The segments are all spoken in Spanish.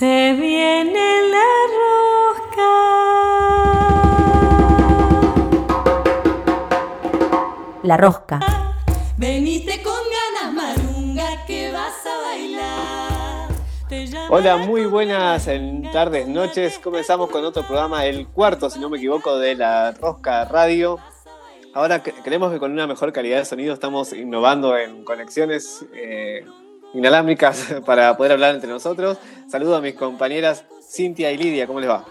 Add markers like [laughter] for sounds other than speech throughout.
Se viene la rosca. La rosca. Venite con ganas, marunga, que vas a bailar. Te Hola, muy buenas en tardes, noches. Comenzamos con otro programa, el cuarto, si no me equivoco, de la Rosca Radio. Ahora creemos que con una mejor calidad de sonido estamos innovando en conexiones eh, inalámbricas [laughs] para poder hablar entre nosotros. Saludo a mis compañeras Cintia y Lidia, ¿cómo les va?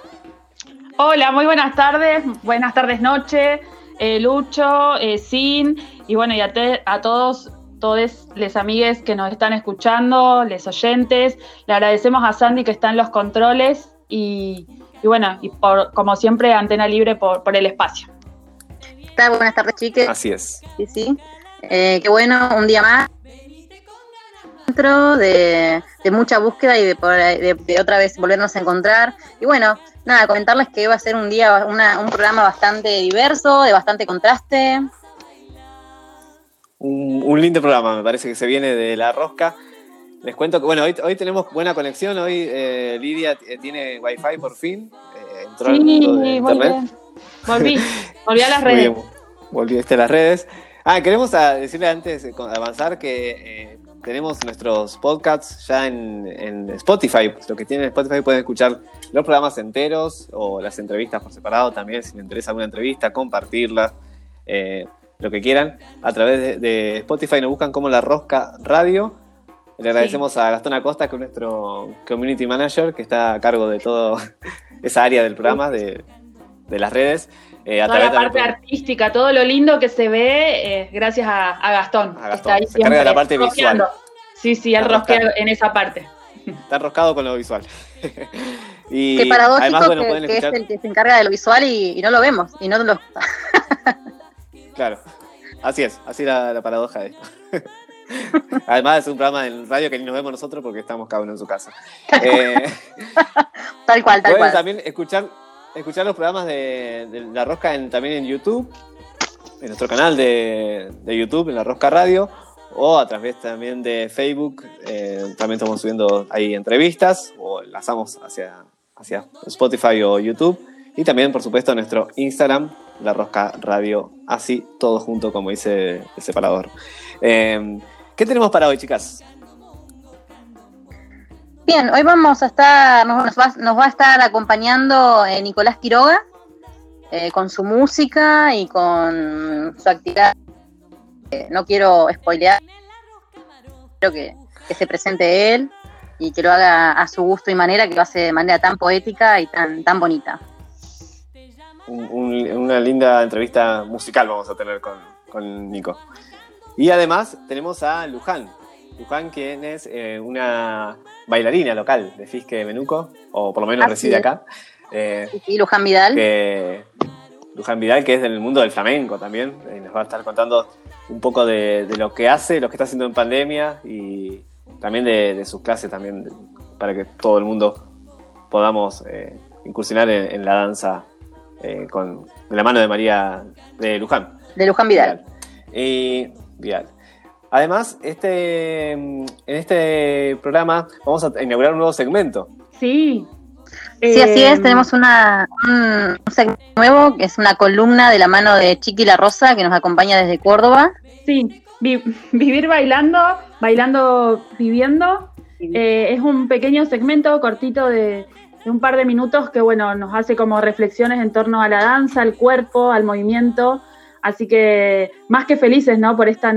Hola, muy buenas tardes, buenas tardes noche, eh, Lucho, eh, Sin, y bueno, y a, te- a todos, todos les amigues que nos están escuchando, les oyentes, le agradecemos a Sandy que está en los controles y, y bueno, y por, como siempre, Antena Libre por, por el espacio. Buenas tardes, chiques. Así es. Sí, sí. Eh, qué bueno, un día más. Dentro de, de mucha búsqueda y de, de- de otra vez volvernos a encontrar. Y bueno, nada, comentarles que va a ser un día, una- un programa bastante diverso, de bastante contraste. Un, un lindo programa, me parece que se viene de la Rosca. Les cuento que, bueno, hoy, hoy tenemos buena conexión. Hoy eh, Lidia t- tiene Wi-Fi por fin. eh, entró al Sí, mundo de Internet. bien. Volví, volví a las [laughs] Muy redes. bien, volviste a las redes. Ah, queremos a- decirle antes de avanzar que eh, tenemos nuestros podcasts ya en, en Spotify. Los que tienen Spotify pueden escuchar los programas enteros o las entrevistas por separado también, si les interesa alguna entrevista, compartirla, eh, lo que quieran. A través de, de Spotify nos buscan como La Rosca Radio. Le agradecemos a Gastón Acosta, que es nuestro community manager, que está a cargo de toda [laughs] esa área del programa, de, de las redes. Eh, a Toda la parte artística, todo lo lindo que se ve, eh, gracias a, a Gastón. A Gastón, Está ahí se encarga de la parte visual. Sí, sí, él Está rosquea en esa parte. Está enroscado con lo visual. [laughs] y Qué paradójico además, bueno, que, es el que se encarga de lo visual y, y no lo vemos. Y no lo, [laughs] Claro, así es, así la, la paradoja de esto. [laughs] además, es un programa en radio que ni nos vemos nosotros porque estamos cada uno en su casa. Eh, tal cual, tal pueden cual. también escuchar, escuchar los programas de, La Rosca en- también en YouTube, en nuestro canal de, YouTube, en La Rosca Radio, o a través también de Facebook. eh, también estamos subiendo ahí entrevistas o lanzamos hacia, hacia Spotify o YouTube. Y también, por supuesto, nuestro Instagram, La Rosca Radio, así todo junto, como dice el separador. Eh, ¿Qué tenemos para hoy, chicas? Bien, hoy vamos a estar, nos, va, nos va a estar acompañando eh, Nicolás Quiroga eh, con su música y con su actividad. No quiero spoilear, quiero que, se presente él y que lo haga a su gusto y manera, que lo hace de manera tan poética y tan, tan bonita. un- un- una linda entrevista musical vamos a tener con, con Nico. Y además tenemos a Luján. Luján, quien es eh, una bailarina local de Fisque Menuco, o por lo menos Así reside es. acá. Eh, Y Luján Vidal, que Luján Vidal, que es del mundo del flamenco también, y nos va a estar contando un poco de, de lo que hace, lo que está haciendo en pandemia y también de, de sus clases también, para que todo el mundo podamos eh, incursionar en, en la danza eh, con, de la mano de María de Luján. de Luján Vidal. Y Vidal. Además, este, en este programa vamos a inaugurar un nuevo segmento. Sí. Sí, así Eh, es, tenemos una, un, un segmento nuevo, que es una columna de la mano de Chiqui La Rosa, que nos acompaña desde Córdoba. Sí, vi- [laughs] vivir bailando, bailando viviendo. Eh, es un pequeño segmento cortito de, de un par de minutos que, bueno, nos hace como reflexiones en torno a la danza, al cuerpo, al movimiento. Así que más que felices, ¿no? Por esta,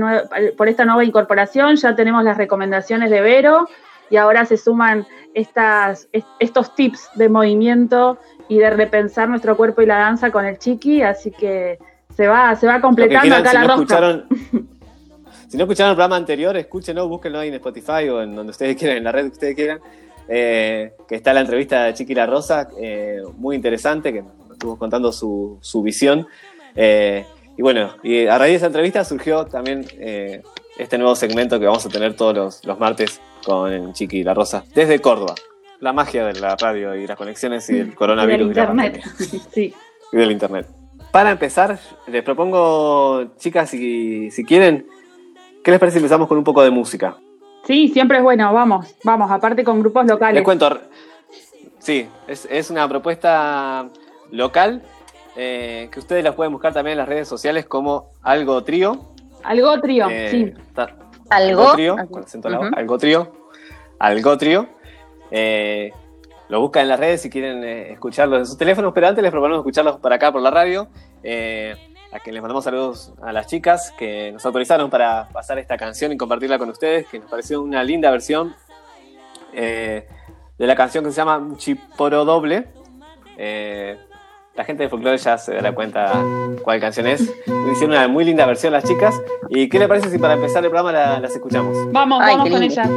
por esta nueva incorporación, ya tenemos las recomendaciones de Vero y ahora se suman estas, est- estos tips de movimiento y de repensar nuestro cuerpo y la danza con el chiqui, así que se va, se va completando quieran, acá si la no rosca. [laughs] Si no escucharon el programa anterior, escúchenlo, búsquenlo ahí en Spotify o en donde ustedes [laughs] quieran, en la red que ustedes quieran. eh, que está la entrevista de Chiqui La Rosa, eh, muy interesante, que nos estuvo contando su, su visión. Eh, y bueno, y a raíz de esa entrevista surgió también eh, este nuevo segmento que vamos a tener todos los, los martes con Chiqui La Rosa, desde Córdoba. La magia de la radio y las conexiones y el [laughs] coronavirus. Del y la internet. [laughs] Sí. y del internet. Para empezar, les propongo, chicas, si, si quieren, ¿qué les parece si empezamos con un poco de música? Sí, siempre es bueno, vamos, vamos, aparte con grupos locales. Les cuento, sí, es, es una propuesta local eh, que ustedes la pueden buscar también en las redes sociales como Algo Trío. Algo trío, Eh, sí. está- Algo. Trío, con acento en la O, Ujú. Algo Trío. Algo Trío. Eh, lo buscan en las redes si quieren eh, escucharlos en sus teléfonos, pero antes les proponemos escucharlos por acá, por la radio. Eh, a que les mandamos saludos a las chicas que nos autorizaron para pasar esta canción y compartirla con ustedes, que nos pareció una linda versión eh, de la canción que se llama Chiporo Doble. La gente de folclore ya se dará cuenta cuál canción es. Hicieron una muy linda versión las chicas. ¿Y qué le parece si para empezar el programa la- las escuchamos? Vamos, Ay, vamos con lindo. ella.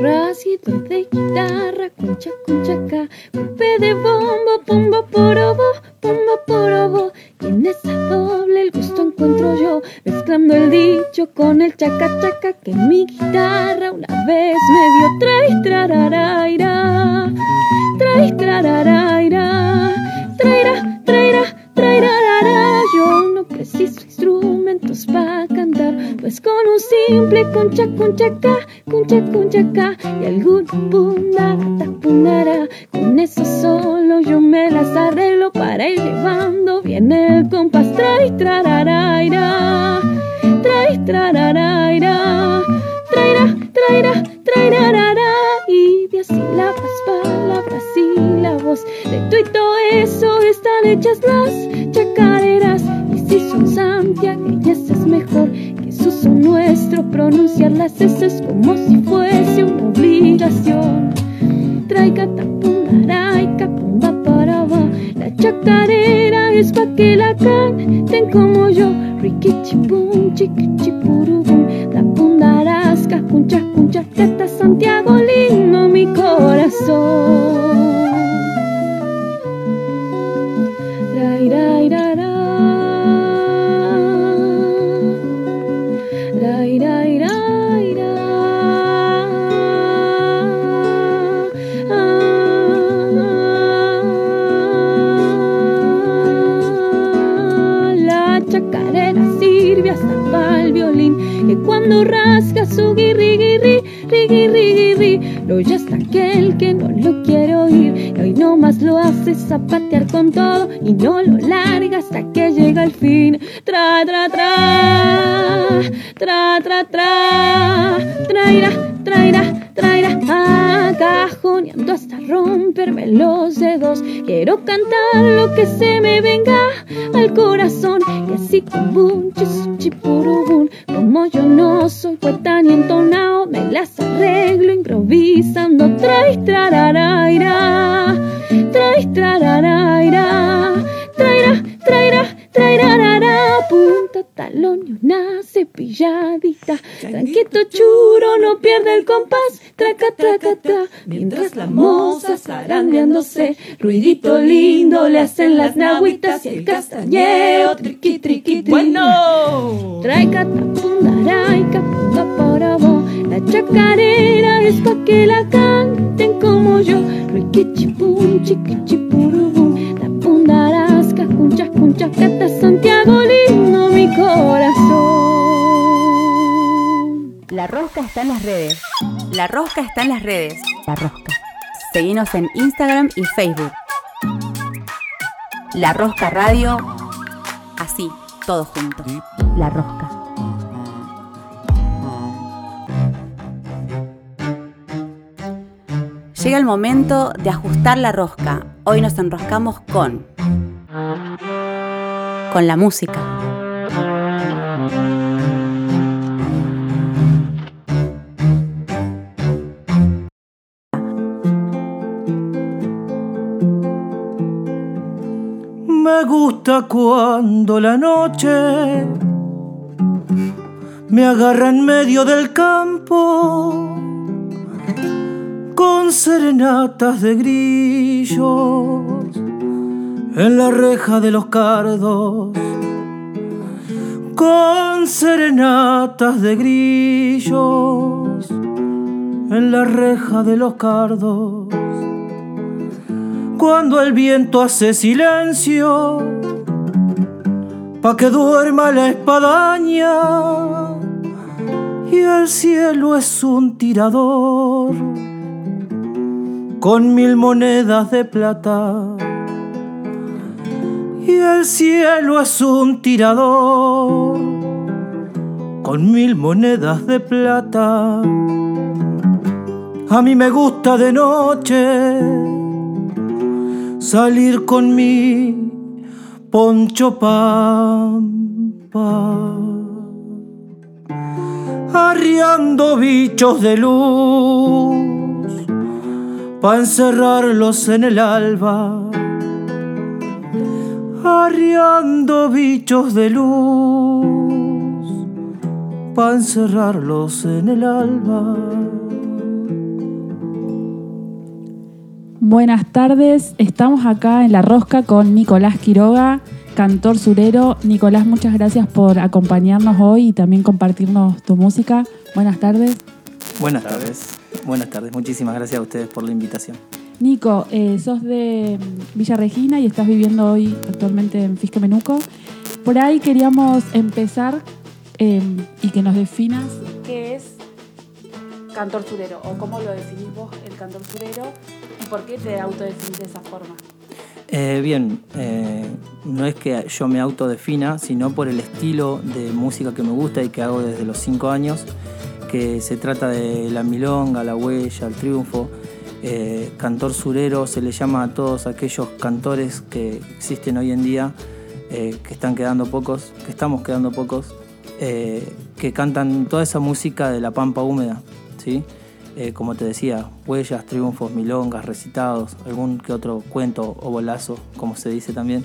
Rasito de guitarra, concha, conchaca, golpe de bombo, bombo, porobo, bombo, porobo. Y en esa doble el gusto encuentro yo, mezclando el dicho con el chaca, chaca, que mi guitarra una vez me dio trai, trararaira, trai, trararaira, traira, traira, trairarara. Yo no preciso instrumentos para cantar, pues con un simple concha, conchaca, concha, conchaca y algún punara, punara. Con eso solo yo me las arreglo para ir llevando bien el compás. Trai, trararaira, trai, trararaira, traira, traira, trairarara. Sílabas, palabras voz de tu y todo eso están hechas las chacareras. Y si son santiagueñas es mejor que su nuestro pronunciar las S como si fuese una obligación. Traiga tapunaraica, pumba para va. La chacarera es pa' que la canten como yo. Riquichipum, chiquichipurubum. Cuncha, cuncha, cata Santiago lindo mi corazón. Cuando rasga su guirri guirri rigui rigui lo ya está aquel que no lo quiere oír y hoy nomás lo hace zapatear con todo y no lo larga hasta que llega el fin. Tra tra tra tra tra tra traira traira traira ah, cajoneando hasta romperme los dedos. Quiero cantar lo que se me venga al corazón y así como un chipurubun como yo no soy poeta ni entonado me las arreglo improvisando. Trai trararaira trai trararaira. Traira traira trairarara punta talón y una cepilladita tranquito churo no pierde el compás traca traca tra mientras la moza zarandeándose ruidito lindo le hacen las nahuitas y el castañeo triqui triqui tri Bueno. Traica tapundaraica, punga porabo. La chacarera es pa' que la canten como yo. Riquichipum, chiquichipurubum. Cuncha, cata Santiago lindo mi corazón. La rosca está en las redes. La rosca está en las redes. La rosca. Seguinos en Instagram y Facebook. La Rosca Radio. Así, todo junto. La Rosca. Llega el momento de ajustar la rosca. Hoy nos enroscamos con. Con la música. Me gusta cuando la noche me agarra en medio del campo con serenatas de grillos en la reja de los cardos con serenatas de grillos en la reja de los cardos. Cuando el viento hace silencio pa' que duerma la espadaña y el cielo es un tirador con mil monedas de plata y el cielo es un tirador con mil monedas de plata. A mí me gusta de noche salir con mi poncho pampa, arriando bichos de luz, pa' encerrarlos en el alba, arriando bichos de luz, pa' encerrarlos en el alba. Buenas tardes, estamos acá en La Rosca con Nicolás Quiroga, cantor surero. Nicolás, muchas gracias por acompañarnos hoy y también compartirnos tu música. Buenas tardes. Buenas tardes, buenas tardes. Muchísimas gracias a ustedes por la invitación. Nico, eh, sos de mm, Villa Regina y estás viviendo hoy actualmente en Fisque Menuco. Por ahí queríamos empezar eh, y que nos definas qué es cantor surero o cómo lo definís vos el cantor surero y por qué te autodefinís de esa forma. Eh, bien, eh, no es que yo me autodefina, sino por el estilo de música que me gusta y que hago desde los cinco años, que se trata de la milonga, la huella, el triunfo. Eh, cantor surero se le llama a todos aquellos cantores que existen hoy en día, eh, que están quedando pocos, que estamos quedando pocos, eh, que cantan toda esa música de la pampa húmeda, ¿sí? Como te decía, huellas, triunfos, milongas, recitados, algún que otro cuento o bolazo, como se dice también,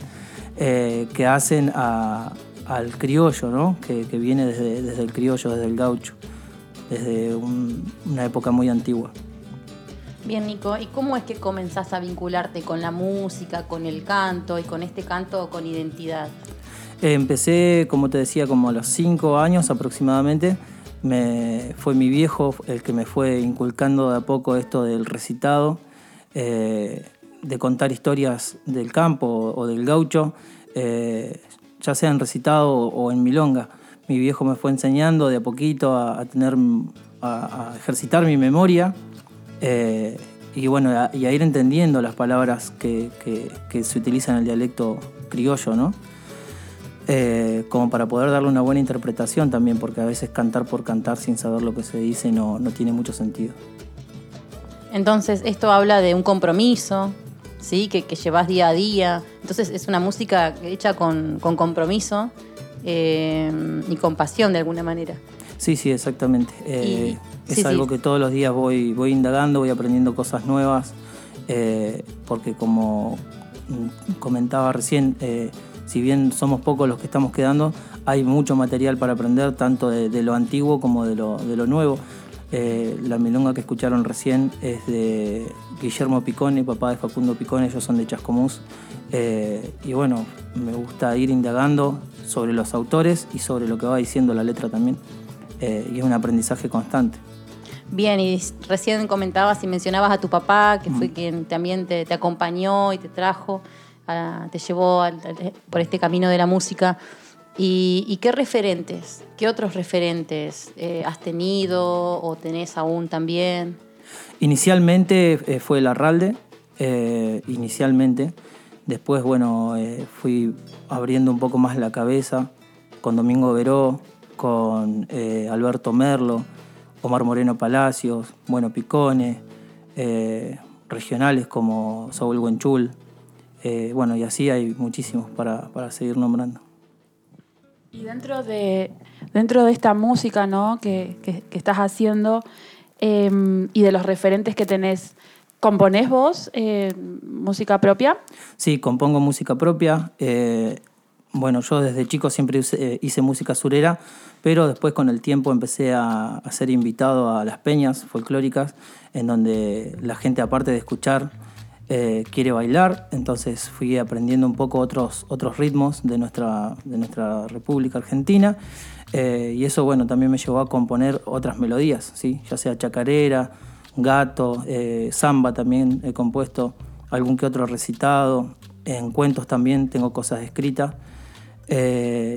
que hacen al criollo, ¿no? que, viene desde, el criollo, desde el gaucho, desde un- una época muy antigua. Bien, Nico, ¿y cómo es que comenzás a vincularte con la música, con el canto y con este canto con identidad? Eh, empecé, como te decía, como a los cinco años aproximadamente. Me, fue mi viejo el que me fue inculcando de a poco esto del recitado, eh, de contar historias del campo o del gaucho, eh, ya sea en recitado o en milonga. Mi viejo me fue enseñando de a poquito a, tener, a ejercitar mi memoria eh, y bueno, a, y a ir entendiendo las palabras que, que- que se utilizan en el dialecto criollo, ¿no? Eh, como para poder darle una buena interpretación también, porque a veces cantar por cantar sin saber lo que se dice no, no tiene mucho sentido. Entonces, esto habla de un compromiso, ¿sí? Que, que llevas día a día. Entonces, es una música hecha con, con compromiso eh, y con pasión de alguna manera. Sí, sí, exactamente. Eh, es sí, algo sí. que todos los días voy, voy indagando, voy aprendiendo cosas nuevas, eh, porque como comentaba recién, eh, si bien somos pocos los que estamos quedando, hay mucho material para aprender, tanto de, de lo antiguo como de lo, de lo nuevo. Eh, la milonga que escucharon recién es de Guillermo Picone, papá de Facundo Picone, ellos son de Chascomús. Eh, y bueno, me gusta ir indagando sobre los autores y sobre lo que va diciendo la letra también. Eh, y es un aprendizaje constante. Bien, y recién comentabas y mencionabas a tu papá, que fue quien también te, te acompañó y te trajo, a- te llevó al- al- por este camino de la música. ¿Y, y qué referentes, qué otros referentes eh, has tenido o tenés aún también? Inicialmente eh, fue el Arralde, eh, inicialmente. Después, bueno, fui abriendo un poco más la cabeza con Domingo Veró, con Alberto Merlo, Omar Moreno Palacios, Bueno Picone, eh, regionales como Saúl Buenchul. eh, bueno, y así hay muchísimos para, para seguir nombrando. Y dentro de, dentro de esta música ¿no? que, que- que estás haciendo eh, y de los referentes que tenés, ¿componés vos eh, música propia? Sí, compongo música propia. eh, bueno, yo desde chico siempre hice, eh, hice música surera, pero después con el tiempo empecé a, a ser invitado a las peñas folclóricas, en donde la gente, aparte de escuchar, eh, quiere bailar, entonces fui aprendiendo un poco otros, otros ritmos de nuestra, de nuestra República Argentina. Eh, y eso bueno también me llevó a componer otras melodías, ¿sí? ya sea chacarera, gato, eh, samba también he compuesto algún que otro recitado, en cuentos también tengo cosas escritas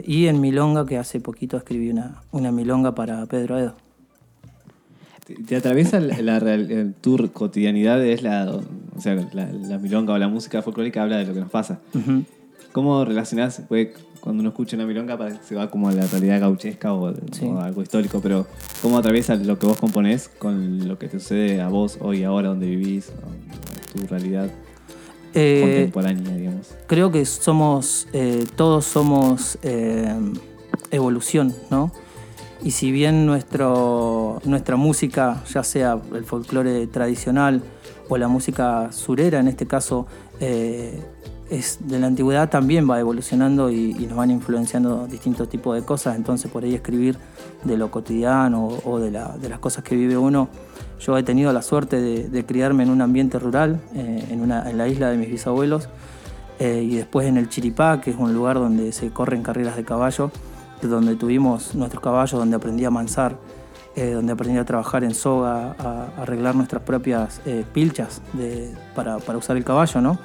y en milonga que hace poquito escribí una, una milonga para Pedro Edo. ¿Te, te atraviesa la, la eh, tu cotidianidad? Es la, o sea, la, la milonga o la música folclórica habla de lo que nos pasa. Ujú. ¿Cómo relacionás, pues, cuando uno escucha una milonga se va como a la realidad gauchesca o, Sí. o algo histórico, pero ¿cómo atraviesa lo que vos componés con lo que te sucede a vos hoy, ahora, donde vivís, tu realidad Eh, contemporánea, digamos? creo que somos, eh, todos somos eh, evolución, ¿no? Y si bien nuestro, nuestra música, ya sea el folclore tradicional o la música surera, en este caso, es de la antigüedad, también va evolucionando y, y nos van influenciando distintos tipos de cosas. Entonces, por ahí escribir de lo cotidiano o, o de, la- de las cosas que vive uno. Yo he tenido la suerte de, criarme en un ambiente rural, eh, en, una, en la isla de mis bisabuelos, eh, y después en el Chiripá, que es un lugar donde se corren carreras de caballo, de donde tuvimos nuestros caballos, donde aprendí a mansar, eh, donde aprendí a trabajar en soga, a, a arreglar nuestras propias pilchas de- para, para usar el caballo, ¿no?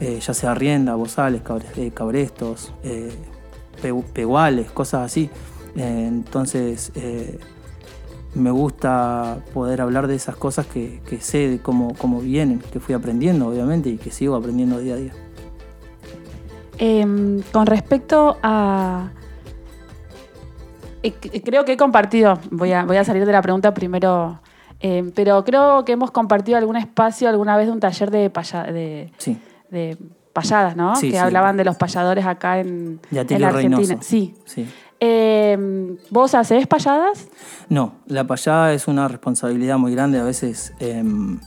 Ya sea rienda, bozales, cabre- cabrestos, pe- peguales, cosas así. Entonces, me gusta poder hablar de esas cosas que, que sé de cómo, cómo vienen, que fui aprendiendo, obviamente, y que sigo aprendiendo día a día. Em, con respecto a... eh, c- Creo que he compartido, voy a, voy a salir de la pregunta primero, em, pero creo que hemos compartido algún espacio alguna vez de un taller de, paya- de, Sí. de payadas, ¿no? Sí, que sí. hablaban de los payadores acá en, en la Argentina. Reynoso. Sí. sí. Em, ¿Vos hacés payadas? No, la payada es una responsabilidad muy grande. A veces em,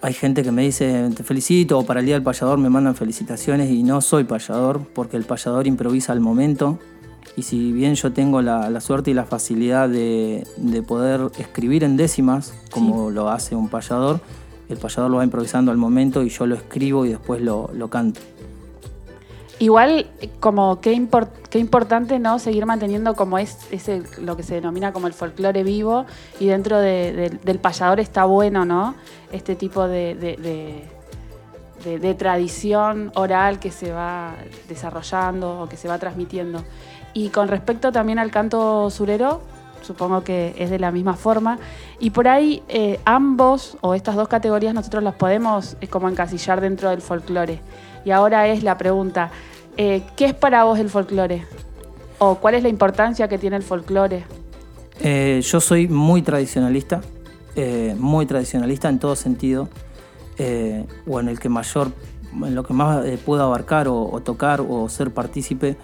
hay gente que me dice te felicito o para el día del payador me mandan felicitaciones y no soy payador porque el payador improvisa al momento. Y si bien yo tengo la, la suerte y la facilidad de, de poder escribir en décimas, como lo hace un payador, el payador lo va improvisando al momento y yo lo escribo y después lo, lo canto. Igual, como qué, impor- qué importante no seguir manteniendo como es lo que se denomina como el folclore vivo y dentro de- de- del payador está bueno, ¿no? Este tipo de- de tradición oral que se va desarrollando o que se va transmitiendo. Y con respecto también al canto surero, supongo que es de la misma forma. Y por ahí eh, ambos o estas dos categorías nosotros las podemos eh, como encasillar dentro del folclore. Y ahora es la pregunta, eh, ¿qué es para vos el folclore? ¿O cuál es la importancia que tiene el folclore? Eh, yo soy muy tradicionalista, eh, muy tradicionalista en todo sentido, o en el que mayor, en lo que más puedo abarcar o, o tocar o ser partícipe,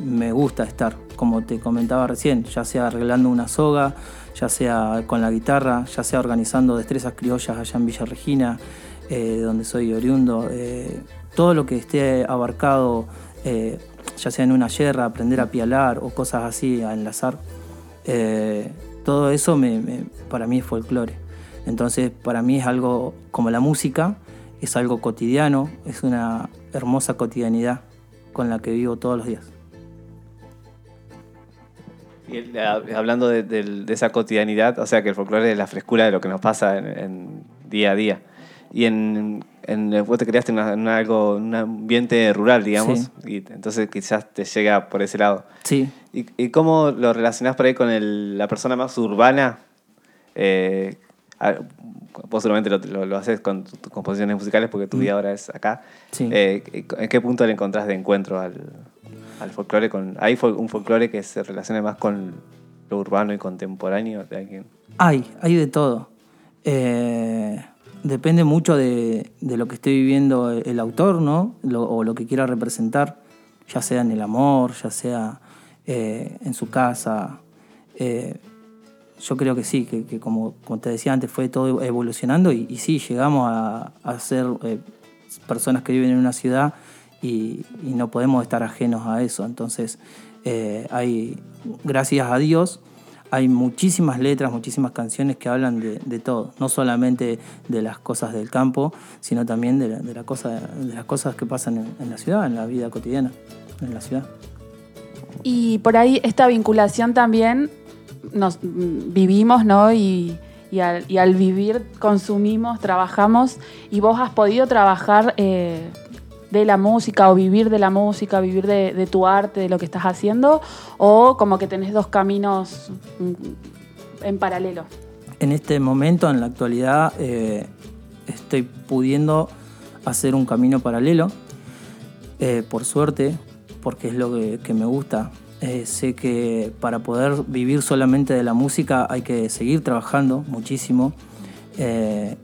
me gusta estar, como te comentaba recién, ya sea arreglando una soga, ya sea con la guitarra, ya sea organizando destrezas criollas allá en Villa Regina, eh, donde soy oriundo, eh, todo lo que esté abarcado, eh, ya sea en una yerra, aprender a pialar o cosas así, a enlazar, eh, todo eso me- para mí es folclore. Entonces, para mí es algo como la música, es algo cotidiano, es una hermosa cotidianidad con la que vivo todos los días. Y hablando de, de esa cotidianidad, o sea que el folclore es la frescura de lo que nos pasa en, en día a día. Y en, en- vos te creaste en, una- en algo, un ambiente rural, digamos, y entonces quizás te llega por ese lado. Sí, ¿Y, y cómo lo relacionás por ahí con el- la persona más urbana? Eh, vos seguramente lo, lo- lo haces con tus composiciones musicales porque tu vida ahora es acá. Sí. Eh, ¿En qué punto le encontrás de encuentro al, al folclore? Con, ¿Hay un folclore que se relacione más con lo urbano y contemporáneo? de alguien? Hay, hay de todo. Eh, depende mucho de, de lo que esté viviendo el, autor, ¿no? O lo que quiera representar, ya sea en el amor, ya sea eh, en su casa. Eh, yo creo que sí, que, como, te decía antes, fue todo evolucionando y, sí, llegamos a, a ser eh, personas que viven en una ciudad y, y no podemos estar ajenos a eso. Entonces, hay, gracias a Dios, hay muchísimas letras, muchísimas canciones que hablan de, todo, no solamente de las cosas del campo, sino también de, la- de, de las cosas que pasan en, la ciudad, en la vida cotidiana, en la ciudad. Y por ahí esta vinculación también nos mm, vivimos, ¿no? Y, y al, y al vivir consumimos, trabajamos y vos has podido trabajar eh, de la música o vivir de la música, vivir de, tu arte, de lo que estás haciendo, o como que tenés dos caminos mm, en paralelo. En este momento, en la actualidad, eh, estoy pudiendo hacer un camino paralelo, eh, por suerte, porque es lo que, me gusta. Eh, sé que para poder vivir solamente de la música hay que seguir trabajando muchísimo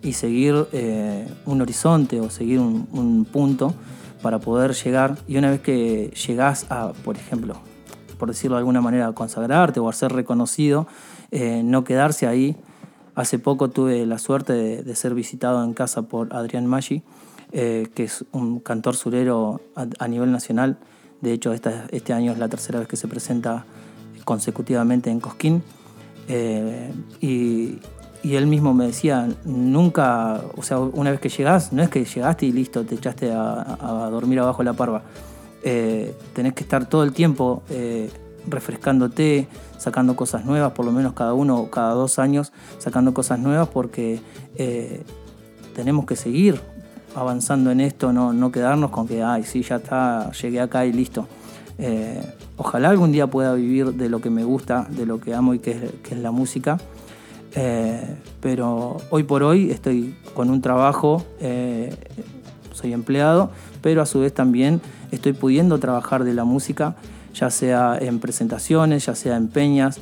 y seguir un horizonte o seguir un punto para poder llegar. Y una vez que llegás a, por ejemplo, por decirlo de alguna manera, consagrarte o a ser reconocido, eh, no quedarse ahí. Hace poco tuve la suerte de, ser visitado en casa por Adrián Maggi, eh, que es un cantor surero a, nivel nacional. De hecho, este año es la tercera vez que se presenta consecutivamente en Cosquín. Eh, y, y él mismo me decía, nunca, o sea, una vez que llegás, no es que llegaste y listo, te echaste a, a dormir abajo la parva. Eh, tenés que estar todo el tiempo eh, refrescándote, sacando cosas nuevas, por lo menos cada uno o cada dos años, sacando cosas nuevas porque eh, tenemos que seguir avanzando en esto, no, no quedarnos con que, ay, sí, ya está, llegué acá y listo. Eh, ojalá algún día pueda vivir de lo que me gusta, de lo que amo y que es, que es la música. Eh, pero hoy por hoy estoy con un trabajo, eh, soy empleado, pero a su vez también estoy pudiendo trabajar de la música, ya sea en presentaciones, ya sea en peñas.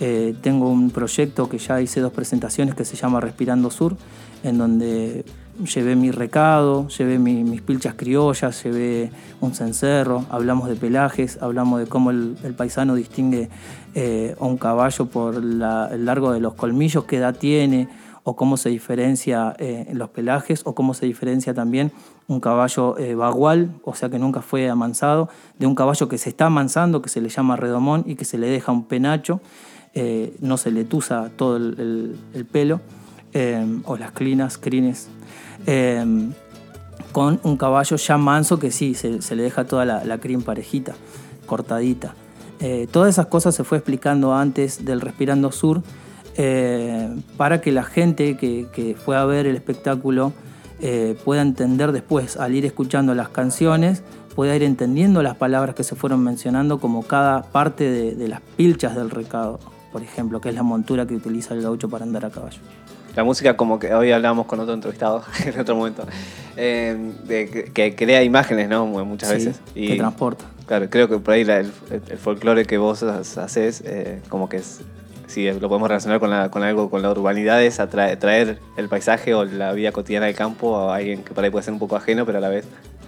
Eh, tengo un proyecto que ya hice dos presentaciones que se llama Respirando Sur, en donde llevé mi recado, llevé mi- mis pilchas criollas, llevé un cencerro, hablamos de pelajes, hablamos de cómo el, paisano distingue eh, a un caballo por el largo de los colmillos, qué edad tiene, o cómo se diferencia eh, los pelajes, o cómo se diferencia también un caballo eh, bagual, o sea que nunca fue amansado, de un caballo que se está amansando, que se le llama redomón y que se le deja un penacho, eh, no se le tusa todo el, el- el pelo, o las clinas, crines, eh, con un caballo ya manso que sí, se, le deja toda la, la crin parejita, cortadita. Eh, todas esas cosas se fue explicando antes del Respirando Sur eh, para que la gente que, que fue a ver el espectáculo eh, pueda entender después, al ir escuchando las canciones, pueda ir entendiendo las palabras que se fueron mencionando como cada parte de, de las pilchas del recado, por ejemplo, que es la montura que utiliza el gaucho para andar a caballo. La música, como que hoy hablábamos con otro entrevistado [laughs] en otro momento, eh, de que, que crea imágenes, ¿no? Mu- Muchas Sí, veces. que transporta. Claro, creo que por ahí la- el, el folclore que vos ha- haces, eh, como que es, si lo podemos relacionar con, la- con algo, con la urbanidad, es atraer, traer el paisaje o la vida cotidiana del campo a alguien que por ahí puede ser un poco ajeno, pero a la vez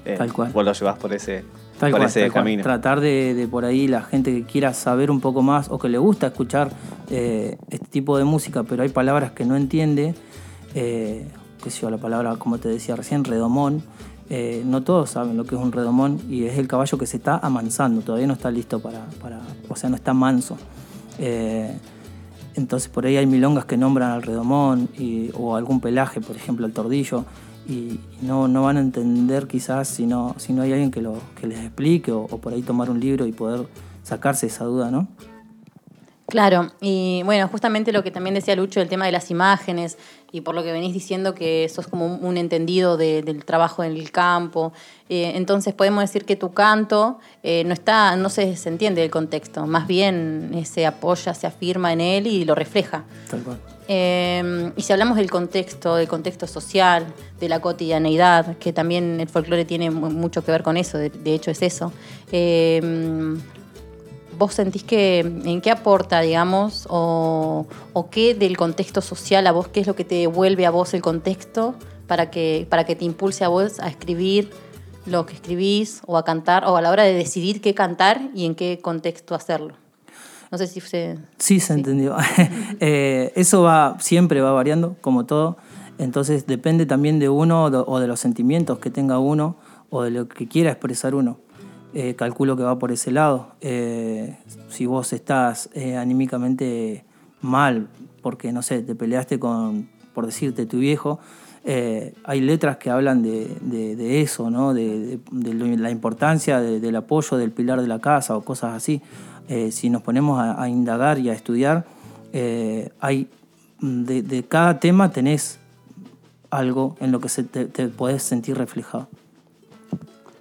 eh, Tal cual. vos lo llevas por ese, Tal por cual, ese tal cual. camino. Tratar de, de por ahí la gente que quiera saber un poco más o que le gusta escuchar eh, este tipo de música, pero hay palabras que no entiende, eh, qué sé yo, la palabra, como te decía recién, redomón. eh, no todos saben lo que es un redomón y es el caballo que se está amansando, todavía no está listo para, para o sea, no está manso. Eh, entonces por ahí hay milongas que nombran al redomón y- o algún pelaje, por ejemplo, al tordillo, y, no, no van a entender quizás si no, si no hay alguien que, lo, que les explique o, o por ahí tomar un libro y poder sacarse esa duda, ¿no? Claro, y bueno, justamente lo que también decía Lucho, el tema de las imágenes, y por lo que venís diciendo que sos como un, entendido de- del trabajo en el campo, eh, entonces podemos decir que tu canto eh, no está, no se, se entiende el contexto, más bien eh, se apoya, se afirma en él y lo refleja. Tal cual. Eh, y si hablamos del contexto, del contexto social, de la cotidianeidad, que también el folclore tiene mu- mucho que ver con eso, de, de hecho es eso. ¿Vos sentís que en qué aporta, digamos, o, o qué del contexto social a vos, qué es lo que te devuelve a vos el contexto para que, para que te impulse a vos a escribir lo que escribís o a cantar, o a la hora de decidir qué cantar y en qué contexto hacerlo? No sé si se... Sí, se entendió. [laughs] Eh, eso va, siempre va variando, como todo. Entonces depende también de uno o de los sentimientos que tenga uno o de lo que quiera expresar uno. Eh, calculo que va por ese lado. Eh, si vos estás eh, anímicamente mal, porque no sé, te peleaste con, por decirte, tu viejo, hay letras que hablan de, eso, ¿no? de, la importancia de- del apoyo del pilar de la casa o cosas así. Si nos ponemos a, indagar y a estudiar, hay de, de cada tema tenés algo en lo que se te, te podés sentir reflejado.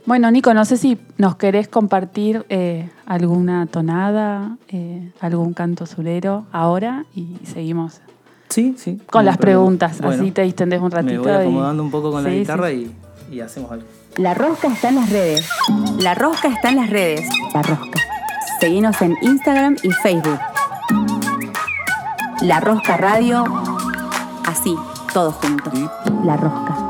Bueno, Nico, no sé si nos querés compartir eh, alguna tonada, eh, algún canto surero ahora y seguimos Sí, sí. con las preguntas. Bueno, Así te distendés un ratito. Me voy y- acomodando un poco con la Sí, guitarra sí. Y, y hacemos algo. La rosca está en las redes. La rosca está en las redes. La rosca. Seguinos en Instagram y Facebook. La Rosca Radio. Así, todos juntos. La Rosca.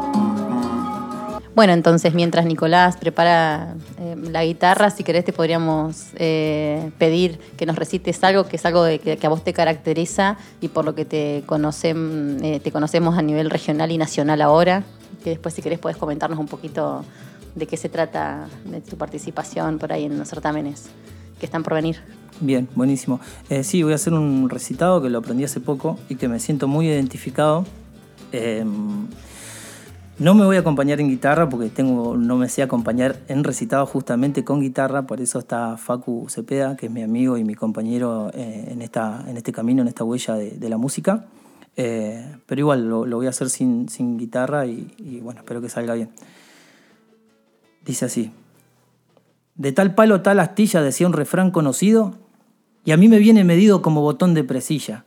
Bueno, entonces mientras Nicolás prepara eh, la guitarra, si querés te podríamos eh, pedir que nos recites algo que es algo que, a vos te caracteriza y por lo que te, eh, te conocemos a nivel regional y nacional ahora. Que después si querés podés comentarnos un poquito de qué se trata de tu participación por ahí en los certámenes que están por venir. Bien, buenísimo. Sí, voy a hacer un recitado que lo aprendí hace poco y que me siento muy identificado. No me voy a acompañar en guitarra porque tengo, no me sé acompañar en recitado justamente con guitarra, por eso está Facu Cepeda, que es mi amigo y mi compañero eh, en, esta, en este camino, en esta huella de, la música. Eh, pero igual lo, lo voy a hacer sin, sin guitarra y, y bueno, espero que salga bien. Dice así. De tal palo tal astilla decía un refrán conocido, y a mí me viene medido como botón de presilla.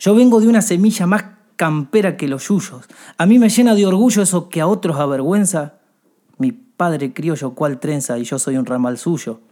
Yo vengo de una semilla más campera que los yuyos. A mí me llena de orgullo eso que a otros avergüenza. Mi padre criollo cual trenza y yo soy un ramal suyo.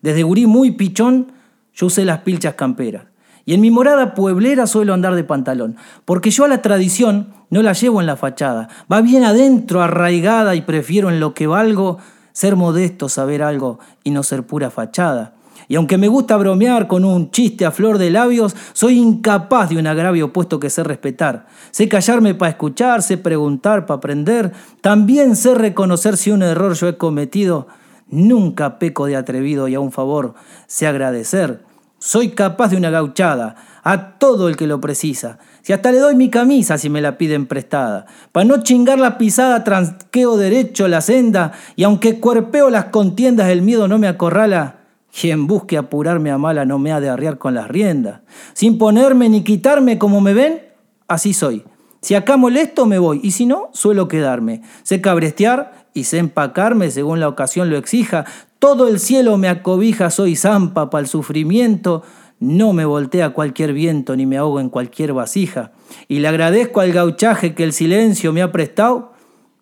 Desde gurí muy pichón, yo usé las pilchas camperas. Y en mi morada pueblera suelo andar de pantalón, porque yo a la tradición no la llevo en la fachada. Va bien adentro, arraigada, y prefiero en lo que valgo ser modesto, saber algo y no ser pura fachada. Y aunque me gusta bromear con un chiste a flor de labios, soy incapaz de un agravio puesto que sé respetar. Sé callarme para escuchar, sé preguntar para aprender. También sé reconocer si un error yo he cometido. Nunca peco de atrevido y a un favor sé agradecer. Soy capaz de una gauchada a todo el que lo precisa. Si hasta le doy mi camisa si me la piden prestada. Para no chingar la pisada, transqueo derecho la senda. Y aunque cuerpeo las contiendas, el miedo no me acorrala. Quien busque apurarme a mala no me ha de arriar con las riendas. Sin ponerme ni quitarme como me ven, así soy. Si acá molesto me voy y si no, suelo quedarme. Sé cabrestear y sé empacarme según la ocasión lo exija. Todo el cielo me acobija, soy zampa para el sufrimiento. No me voltea cualquier viento ni me ahogo en cualquier vasija. Y le agradezco al gauchaje que el silencio me ha prestado,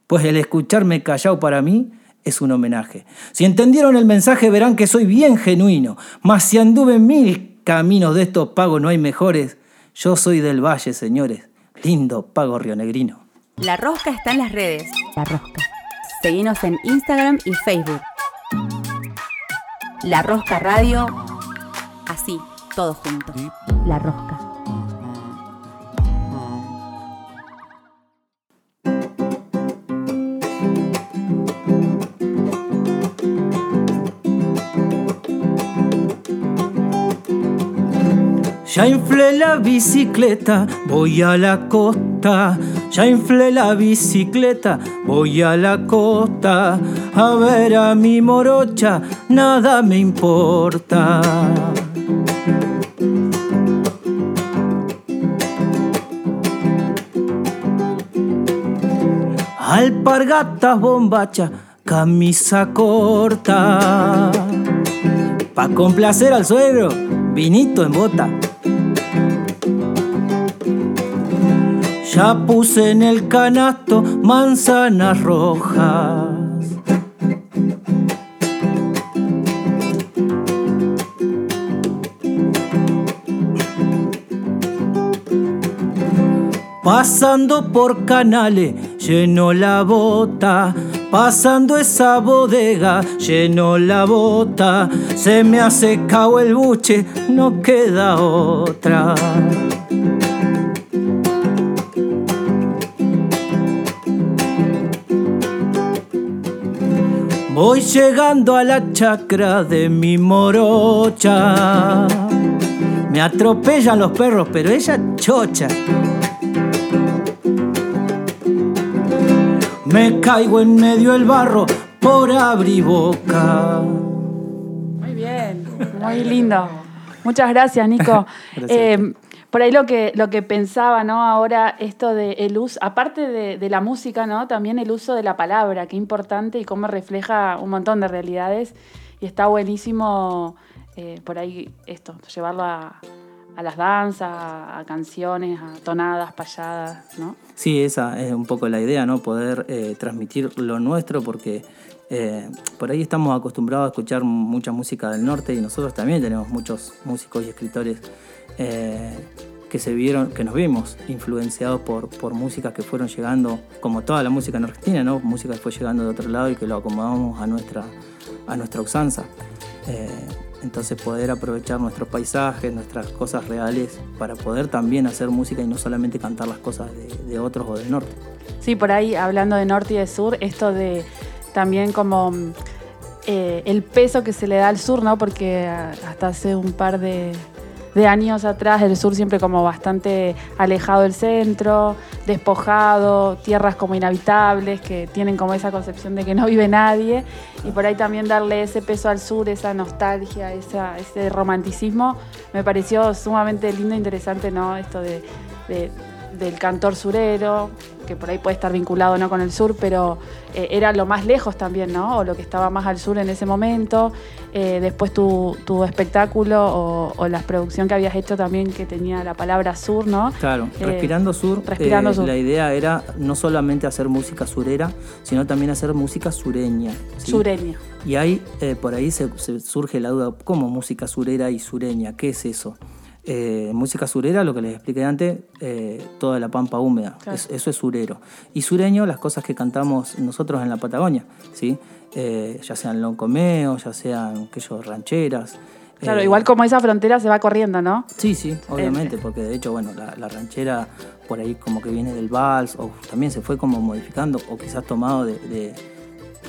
pues el escucharme callado para mí es un homenaje. Si entendieron el mensaje verán que soy bien genuino, mas si anduve mil caminos de estos pagos no hay mejores. Yo soy del valle, señores, lindo pago rionegrino. La Rosca está en las redes. La Rosca. Seguinos en Instagram y Facebook. La Rosca Radio. Así, todos juntos. La Rosca. Ya inflé la bicicleta, voy a la costa. Ya inflé la bicicleta, voy a la costa. A ver a mi morocha, nada me importa. Alpargatas, bombacha, camisa corta. Pa' complacer al suegro, vinito en bota. Ya puse en el canasto manzanas rojas. Pasando por canales, lleno la bota. Pasando esa bodega, lleno la bota. Se me ha secado el buche, no queda otra. Voy llegando a la chacra de mi morocha. Me atropellan los perros, pero ella chocha. Me caigo en medio del barro por abrir boca. Muy bien, muy lindo. Muchas gracias, Nico. [laughs] Gracias. Eh, por ahí lo que, lo que pensaba, ¿no? Ahora esto de el uso, aparte de, de la música, ¿no? También el uso de la palabra, qué importante y cómo refleja un montón de realidades. Y está buenísimo eh, por ahí esto, llevarlo a, a las danzas, a, canciones, a tonadas, payadas, ¿no? Sí, esa es un poco la idea, ¿no? Poder eh, transmitir lo nuestro porque eh, por ahí estamos acostumbrados a escuchar mucha música del norte y nosotros también tenemos muchos músicos y escritores eh, que se vieron, que nos vimos influenciados por, por músicas que fueron llegando, como toda la música en Argentina, ¿no? Música que fue llegando de otro lado y que lo acomodamos a nuestra, a nuestra usanza. Eh, entonces poder aprovechar nuestros paisajes, nuestras cosas reales, para poder también hacer música y no solamente cantar las cosas de, de otros o del norte. Sí, por ahí hablando de norte y de sur, esto de también como mm, eh, el peso que se le da al sur, ¿no? Porque ah, hasta hace un par de, años atrás el sur siempre como bastante alejado del centro, despojado, tierras como inhabitables, que tienen como esa concepción de que no vive nadie. Y por ahí también darle ese peso al sur, esa nostalgia, ese romanticismo, me pareció sumamente lindo e interesante, ¿no? Esto de- del cantor surero, que por ahí puede estar vinculado no con el sur, pero eh, era lo más lejos también, ¿no? O lo que estaba más al sur en ese momento. Eh, después tu, tu espectáculo o, o la producción que habías hecho también que tenía la palabra sur, ¿no? Claro, Eh, Respirando Sur, Respirando Sur. la idea era no solamente hacer música surera, sino también hacer música sureña. ¿sí? Sureña. Y ahí, por ahí se, se surge la duda, ¿cómo música surera y sureña? ¿Qué es eso? Eh, música surera, lo que les expliqué antes, eh, toda la pampa húmeda, Claro. Es- eso es surero. Y sureño, las cosas que cantamos nosotros en la Patagonia, ¿sí? Eh, ya sean loncomeos, ya sean yo, rancheras. Claro, igual como esa frontera se va corriendo, ¿no? Sí, sí, obviamente, porque de hecho, bueno, la, la ranchera por ahí como que viene del vals, o también se fue como modificando, o quizás tomado de, de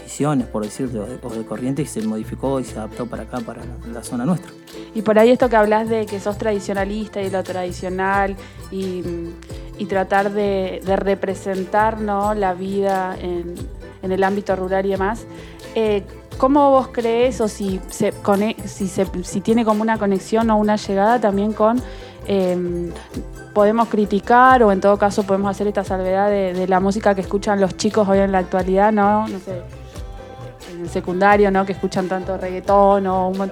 visiones, por decirte, o de, corrientes, y se modificó y se adaptó para acá, para la, zona nuestra. Y por ahí esto que hablas de que sos tradicionalista y lo tradicional y, tratar de, representar ¿no? la vida en, el ámbito rural y demás, eh, ¿cómo vos crees o si, se si, se- si tiene como una conexión o una llegada también con... eh, podemos criticar o en todo caso podemos hacer esta salvedad de, la música que escuchan los chicos hoy en la actualidad, ¿no? No sé, el secundario, ¿no? Que escuchan tanto reggaetón o, un mon-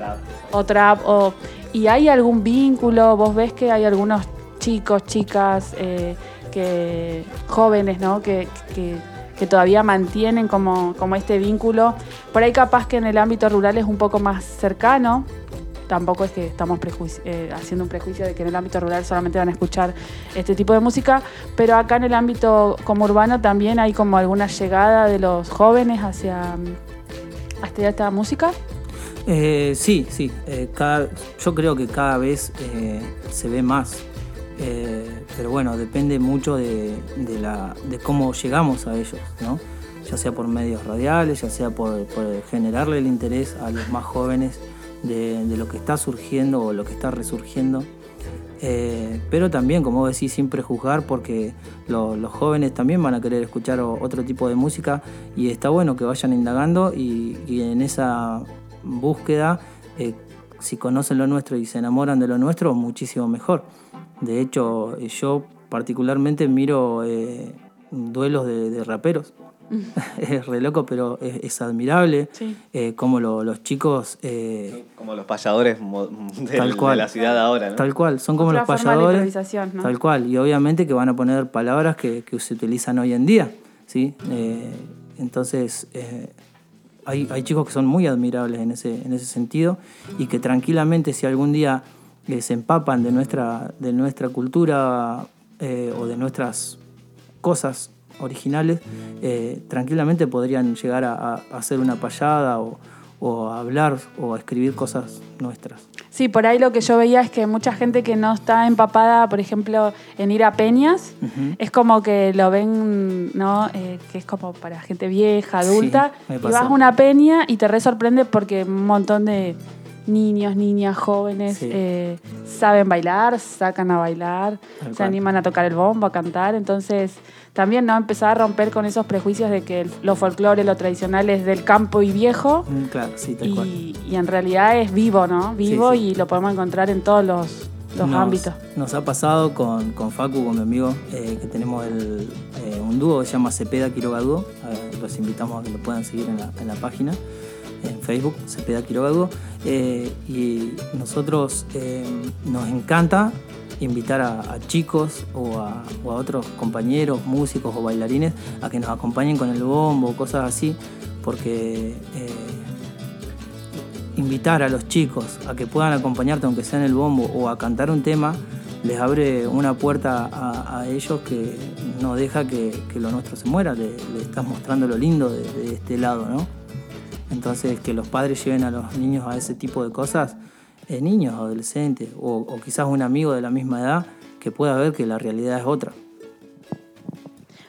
o trap. O, ¿Y hay algún vínculo? ¿Vos ves que hay algunos chicos, chicas, eh, que jóvenes, ¿no? Que, que- que todavía mantienen como, como este vínculo. Por ahí capaz que en el ámbito rural es un poco más cercano. Tampoco es que estamos eh, haciendo un prejuicio de que en el ámbito rural solamente van a escuchar este tipo de música, pero acá en el ámbito como urbano también hay como alguna llegada de los jóvenes hacia, esta música. Eh, sí, sí, eh, yo creo que cada vez eh, se ve más, pero bueno, depende mucho de, de cómo llegamos a ellos, ¿no? ya sea por medios radiales, ya sea por, generarle el interés a los más jóvenes de lo que está surgiendo o lo que está resurgiendo. Eh, pero también, como vos decís, sin prejuzgar, porque lo- los jóvenes también van a querer escuchar otro tipo de música y está bueno que vayan indagando y, en esa búsqueda, eh, si conocen lo nuestro y se enamoran de lo nuestro, muchísimo mejor. De hecho, yo particularmente miro eh, duelos de raperos. [laughs] es re loco, pero es, es admirable Sí. eh, cómo lo- los chicos... eh, Como los payadores del- Tal cual. de la ciudad ahora, ¿no? Tal cual, son como Otra los forma de payadores. improvisación, ¿no? Tal cual, y obviamente que van a poner palabras que, que se utilizan hoy en día. ¿sí? Eh, entonces, eh, hay, hay chicos que son muy admirables en ese, en ese sentido y que tranquilamente, si algún día eh, se empapan de nuestra, de nuestra cultura eh, o de nuestras cosas originales, eh, tranquilamente podrían llegar a, a hacer una payada o, o a hablar o a escribir cosas nuestras. Sí, por ahí lo que yo veía es que mucha gente que no está empapada, por ejemplo, en ir a peñas, es como que lo ven, ¿no? Eh, que es como para gente vieja, adulta. Sí, y vas a una peña y te re sorprende porque un montón de niños, niñas, jóvenes Sí. eh, saben bailar, sacan a bailar, se cual. animan a tocar el bombo, a cantar. Entonces, también no empezar a romper con esos prejuicios de que el- lo folclore, lo tradicional es del campo y viejo. Mm, Claro, sí, tal cual. Y, y en realidad es vivo, ¿no? Vivo Sí, sí. y lo podemos encontrar en todos los, los Nos- ámbitos. Nos ha pasado con, con Facu, con mi amigo, eh, que tenemos el, eh, un dúo que se llama Cepeda Quiroga Dúo. Los invitamos a que lo puedan seguir en la, en la página, en Facebook, Cepeda Quiroga. Eh, y nosotros eh, nos encanta invitar a, chicos o a, otros compañeros, músicos o bailarines a que nos acompañen con el bombo, cosas así, porque eh, invitar a los chicos a que puedan acompañarte, aunque sea en el bombo, o a cantar un tema, les abre una puerta a, ellos que no deja que, lo nuestro se muera. Le estás mostrando lo lindo de, de este lado, ¿no? Entonces, que los padres lleven a los niños a ese tipo de cosas, eh, niños, adolescentes, o, o quizás un amigo de la misma edad, que pueda ver que la realidad es otra.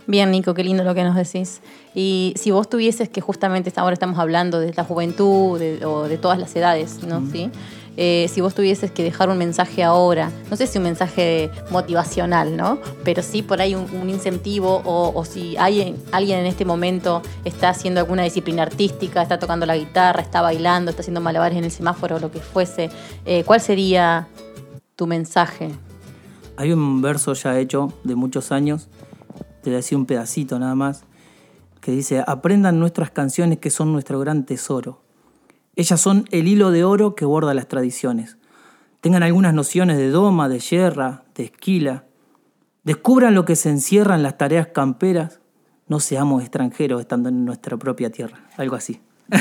Bien, Nico, qué lindo lo que nos decís. Y si vos tuvieses que justamente ahora estamos hablando de la juventud de- o de todas las edades, ¿no? ¿Sí? Eh, si vos tuvieses que dejar un mensaje ahora, no sé si un mensaje motivacional, ¿no? Pero sí por ahí un, incentivo o, o si hay, alguien en este momento está haciendo alguna disciplina artística, está tocando la guitarra, está bailando, está haciendo malabares en el semáforo, lo que fuese, eh, ¿cuál sería tu mensaje? Hay un verso ya hecho de muchos años, te voy a un pedacito nada más, que dice, aprendan nuestras canciones que son nuestro gran tesoro. Ellas son el hilo de oro que borda las tradiciones. Tengan algunas nociones de doma, de yerra, de esquila. Descubran lo que se encierra en las tareas camperas. No seamos extranjeros estando en nuestra propia tierra. Algo así. [laughs]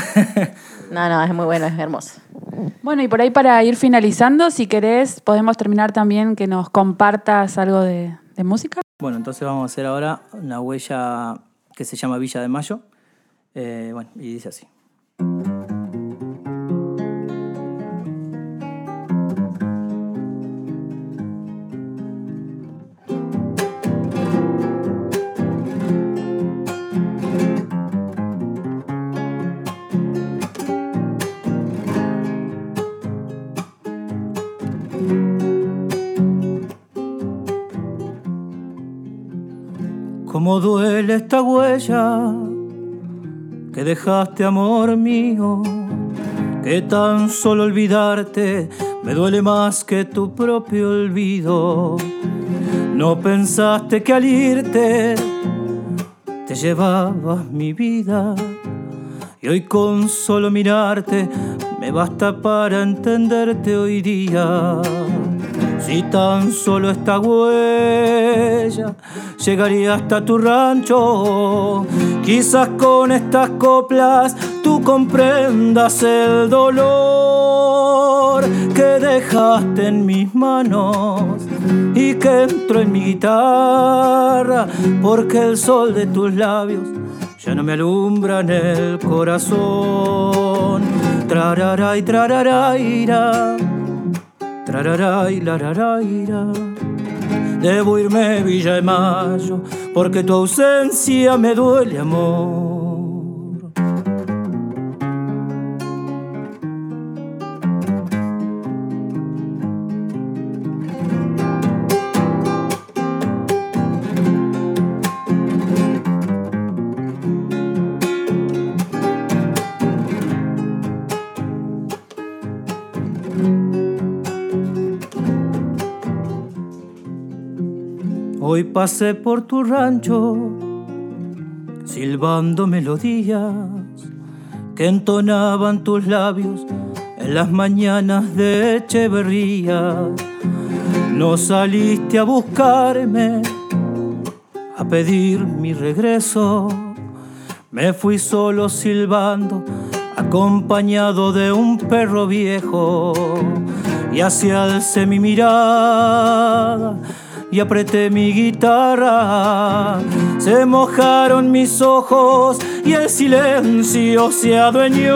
No, no, es muy bueno, es hermoso. Bueno, y por ahí para ir finalizando, si querés, podemos terminar también que nos compartas algo de, de música. Bueno, entonces vamos a hacer ahora una huella que se llama Villa de Mayo. Eh, bueno, y dice así. Cómo duele esta huella que dejaste, amor mío, que tan solo olvidarte me duele más que tu propio olvido. No pensaste que al irte te llevabas mi vida y hoy con solo mirarte me basta para entenderte hoy día. Si tan solo esta huella llegaría hasta tu rancho, quizás con estas coplas tú comprendas el dolor que dejaste en mis manos y que entró en mi guitarra, porque el sol de tus labios ya no me alumbra en el corazón. Trararay, trararaira. Trararay, lararaira. Debo irme Villa de Mayo porque tu ausencia me duele, amor. Hoy pasé por tu rancho, silbando melodías que entonaban tus labios en las mañanas de Echeverría. No saliste a buscarme, a pedir mi regreso. Me fui solo silbando, acompañado de un perro viejo. Y hacia alcé mi mirada y apreté mi guitarra. Se mojaron mis ojos y el silencio se adueñó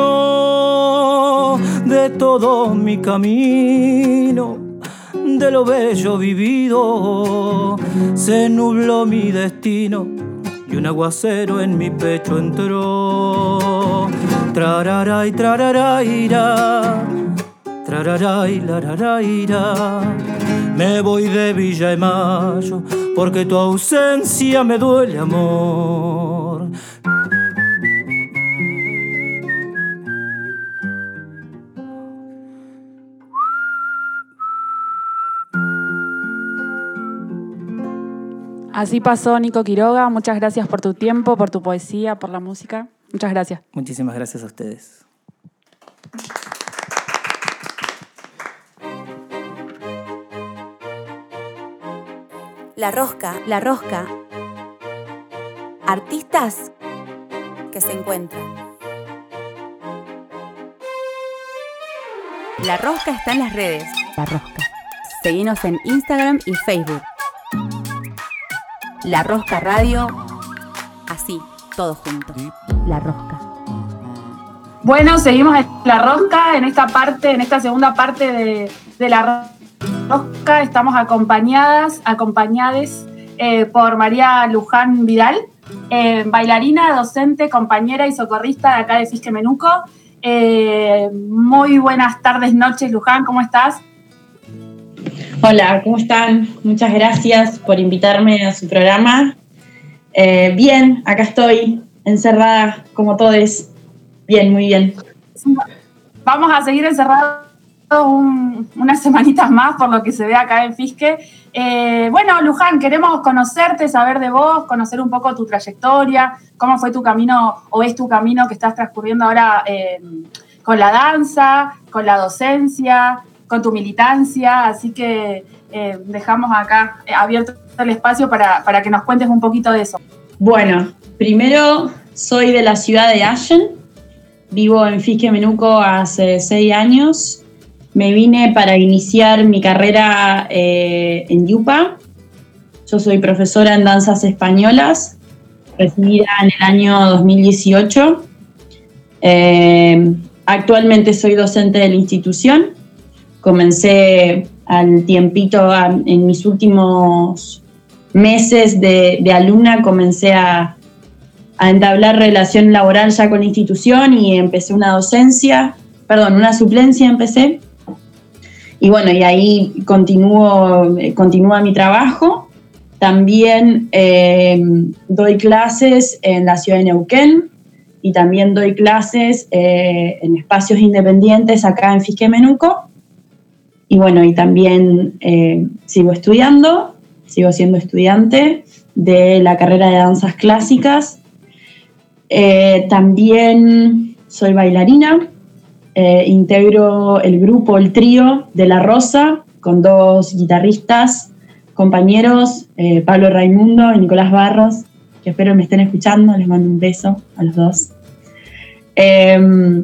de todo mi camino, de lo bello vivido, se nubló mi destino y un aguacero en mi pecho entró. Trararay, trararay. Me voy de Villa de Mayo porque tu ausencia me duele, amor. Así pasó Nico Quiroga. Muchas gracias por tu tiempo, por tu poesía, por la música. Muchas gracias. Muchísimas gracias a ustedes. La rosca, la rosca. Artistas que se encuentran. La rosca está en las redes. La rosca. Seguinos en Instagram y Facebook. La Rosca Radio. Así, todo junto. La Rosca. Bueno, seguimos en la rosca, en esta parte, en esta segunda parte de, de la rosca, estamos acompañadas, acompañades eh, por María Luján Vidal, eh, bailarina, docente, compañera y socorrista de acá de Fisque Menuco. Eh, muy buenas tardes, noches, Luján, ¿cómo estás? Hola, ¿cómo están? Muchas gracias por invitarme a su programa. Bien, acá estoy, encerrada como todos. Bien, muy bien. Vamos a seguir encerrados un- unas semanitas más por lo que se ve acá en Fisque. Eh, bueno, Luján, queremos conocerte, saber de vos, conocer un poco tu trayectoria, cómo fue tu camino o es tu camino que estás transcurriendo ahora eh, con la danza, con la docencia, con tu militancia. Así que eh, dejamos acá abierto el espacio para, para que nos cuentes un poquito de eso. Bueno, primero soy de la ciudad de Ashen. Vivo en Fisque Menuco hace seis años. Me vine para iniciar mi carrera eh, en Yupa. Yo soy profesora en danzas españolas, recibida en el año 2018. Eh, actualmente soy docente de la institución. Comencé al tiempito, en mis últimos meses de, de alumna, comencé a, a entablar relación laboral ya con la institución y empecé una docencia, perdón, una suplencia empecé. Y bueno, y ahí continúo, eh, continúa mi trabajo. También eh, doy clases en la ciudad de Neuquén y también doy clases eh, en espacios independientes acá en Fisque Menuco. Y bueno, y también sigo estudiando, sigo siendo estudiante de la carrera de danzas clásicas. También soy bailarina, eh, integro el grupo, el trío de La Rosa, con dos guitarristas, compañeros, eh, Pablo Raimundo y Nicolás Barros, que espero me estén escuchando, les mando un beso a los dos. Eh,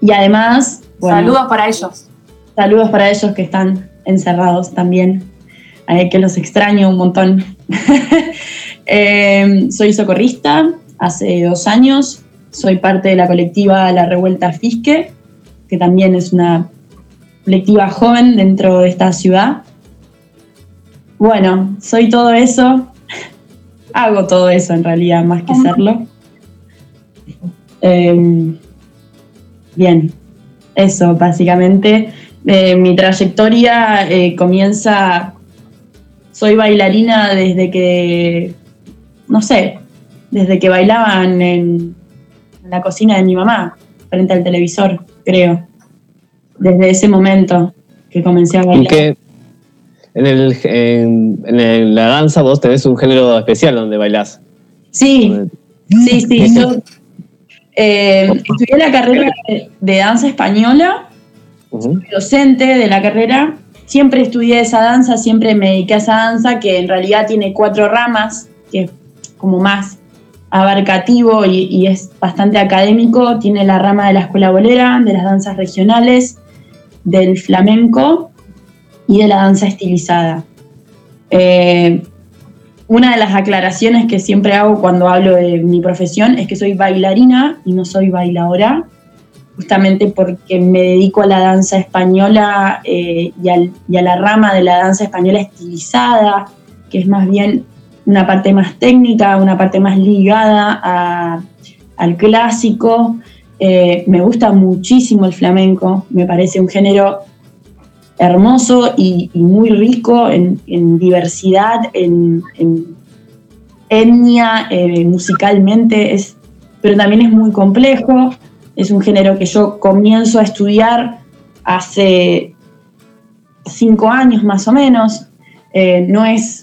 y además, bueno, Saludos para ellos. Saludos para ellos que están encerrados también, eh, que los extraño un montón. [laughs] Eh, soy socorrista hace dos años, soy parte de la colectiva La Revuelta Fisque, que también es una colectiva joven dentro de esta ciudad. Bueno, soy todo eso, [laughs] hago todo eso en realidad, más que serlo. Eh, bien, eso básicamente. Eh, mi trayectoria eh, comienza, soy bailarina desde que, no sé, desde que bailaban en, en la cocina de mi mamá, frente al televisor, creo. Desde ese momento que comencé a ¿Y bailar. qué? En, el, en, la danza vos tenés un género especial donde bailás. Sí, sí, sí. Yo eh, estudié la carrera de, de danza española, docente de la carrera. Siempre estudié esa danza, siempre me dediqué a esa danza que en realidad tiene cuatro ramas, que es como más abarcativo y, es bastante académico. Tiene la rama de la escuela bolera, de las danzas regionales, del flamenco y de la danza estilizada. Eh, una de las aclaraciones que siempre hago cuando hablo de mi profesión es que soy bailarina y no soy bailadora. justamente porque me dedico a la danza española eh, y, y a la rama de la danza española estilizada, que es más bien una parte más técnica, una parte más ligada al clásico. Eh, me gusta muchísimo el flamenco, me parece un género hermoso y, muy rico en, en diversidad, en, en etnia, eh, musicalmente, es, pero también es muy complejo. Es un género que yo comienzo a estudiar hace cinco años más o menos. Eh, no es,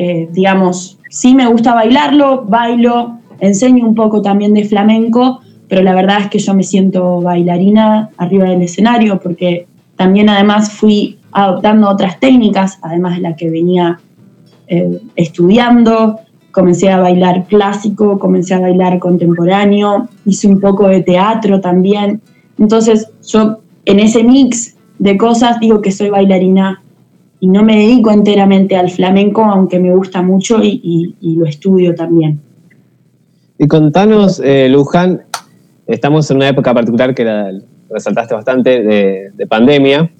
eh, digamos, sí me gusta bailarlo, bailo, enseño un poco también de flamenco, pero la verdad es que yo me siento bailarina arriba del escenario porque también además fui adoptando otras técnicas, además de la que venía eh, estudiando. Comencé a bailar clásico, comencé a bailar contemporáneo, hice un poco de teatro también. Entonces yo en ese mix de cosas digo que soy bailarina y no me dedico enteramente al flamenco, aunque me gusta mucho y, y- y lo estudio también. Y contanos, eh, Luján, estamos en una época particular que la resaltaste bastante de, de pandemia.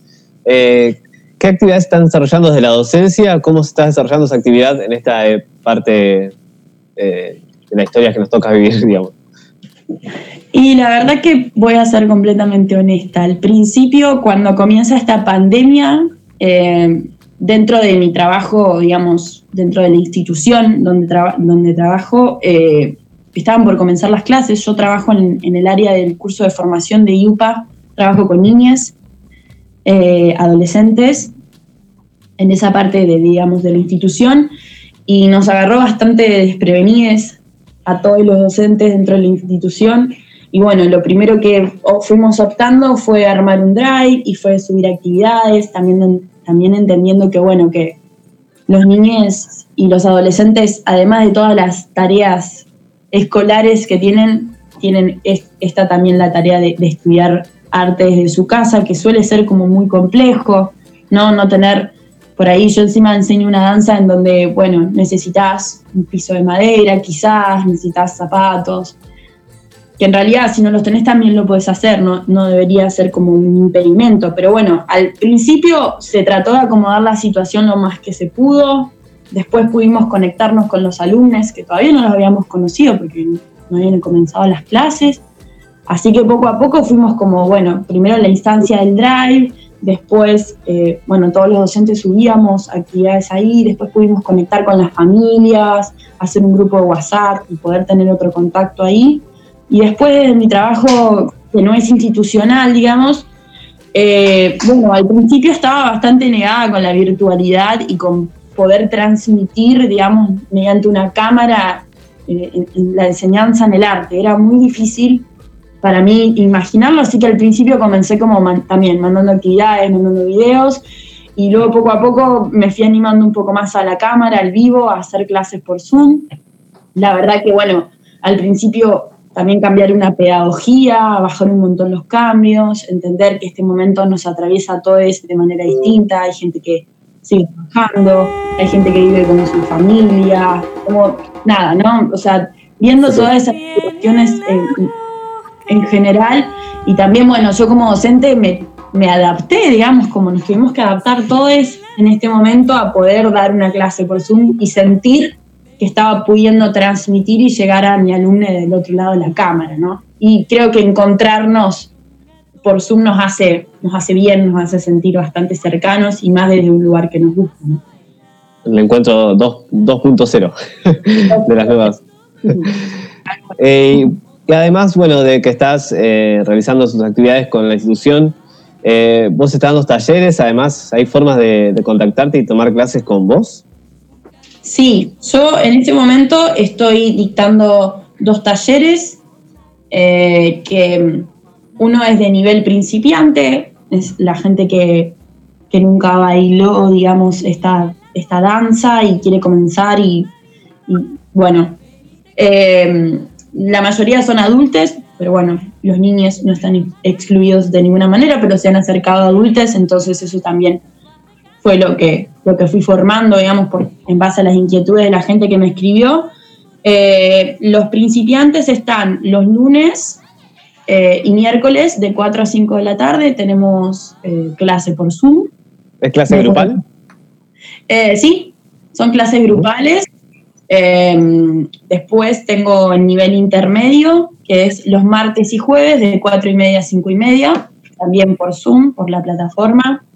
Eh, ¿Qué actividades están desarrollando desde la docencia? ¿Cómo se está desarrollando esa actividad en esta eh, parte eh, de la historia que nos toca vivir, [laughs] digamos? Y la verdad que voy a ser completamente honesta. Al principio, cuando comienza esta pandemia, eh, dentro de mi trabajo, digamos, dentro de la institución donde, traba- donde trabajo, eh, estaban por comenzar las clases. Yo trabajo en, el área del curso de formación de IUPA, trabajo con niñas, eh, adolescentes, en esa parte de, digamos, de la institución, y nos agarró bastante desprevenides a todos los docentes dentro de la institución. Y bueno, lo primero que fuimos optando fue armar un drive y fue subir actividades, también, también entendiendo que, bueno, que los niños y los adolescentes, además de todas las tareas escolares que tienen, tienen es- esta también la tarea de, de estudiar arte desde su casa, que suele ser como muy complejo, ¿no? No tener, por ahí yo encima enseño una danza en donde, bueno, necesitas un piso de madera, quizás, necesitas zapatos, que en realidad si no los tenés también lo puedes hacer, no, no debería ser como un impedimento, pero bueno, al principio se trató de acomodar la situación lo más que se pudo, después pudimos conectarnos con los alumnos que todavía no los habíamos conocido porque no habían comenzado las clases, así que poco a poco fuimos como, bueno, primero la instancia del drive, después, eh, bueno, todos los docentes subíamos actividades ahí, después pudimos conectar con las familias, hacer un grupo de WhatsApp y poder tener otro contacto ahí. Y después de mi trabajo, que no es institucional, digamos, eh, bueno, al principio estaba bastante negada con la virtualidad y con poder transmitir, digamos, mediante una cámara eh, la enseñanza en el arte. Era muy difícil para mí imaginarlo, así que al principio comencé como también mandando actividades, mandando videos, y luego poco a poco me fui animando un poco más a la cámara, al vivo, a hacer clases por Zoom. La verdad que, bueno, al principio también cambiar una pedagogía, bajar un montón los cambios, entender que este momento nos atraviesa a todos de manera distinta, hay gente que sigue trabajando, hay gente que vive con su familia, como nada, ¿no? O sea, viendo todas esas situaciones en, en general. Y también, bueno, yo como docente me, me adapté, digamos, como nos tuvimos que adaptar todos en este momento a poder dar una clase por Zoom y sentir que estaba pudiendo transmitir y llegar a mi alumno del otro lado de la cámara, ¿no? Y creo que encontrarnos por Zoom nos hace, nos hace bien, nos hace sentir bastante cercanos y más desde un lugar que nos gusta, ¿no? El encuentro dos- 2.0 de las nuevas. [laughs] Eh, y además, bueno, de que estás eh, realizando sus actividades con la institución, eh, vos estás dando talleres, además, ¿hay formas de, de contactarte y tomar clases con vos? Sí, yo en este momento estoy dictando dos talleres, eh, que uno es de nivel principiante, es la gente que, que nunca bailó, digamos, esta, esta danza y quiere comenzar y, y, bueno, eh, la mayoría son adultos, pero bueno, los niños no están excluidos de ninguna manera, pero se han acercado a adultos, entonces eso también fue lo que, lo que fui formando, digamos, por, en base a las inquietudes de la gente que me escribió. Eh, los principiantes están los lunes Eh, y miércoles de 4 a 5 de la tarde tenemos eh, clase por Zoom. ¿Es clase grupal? Sí, son clases grupales. Eh, después tengo el nivel intermedio, que es los martes y jueves de 4 y media a 5 y media, también por Zoom, por la plataforma.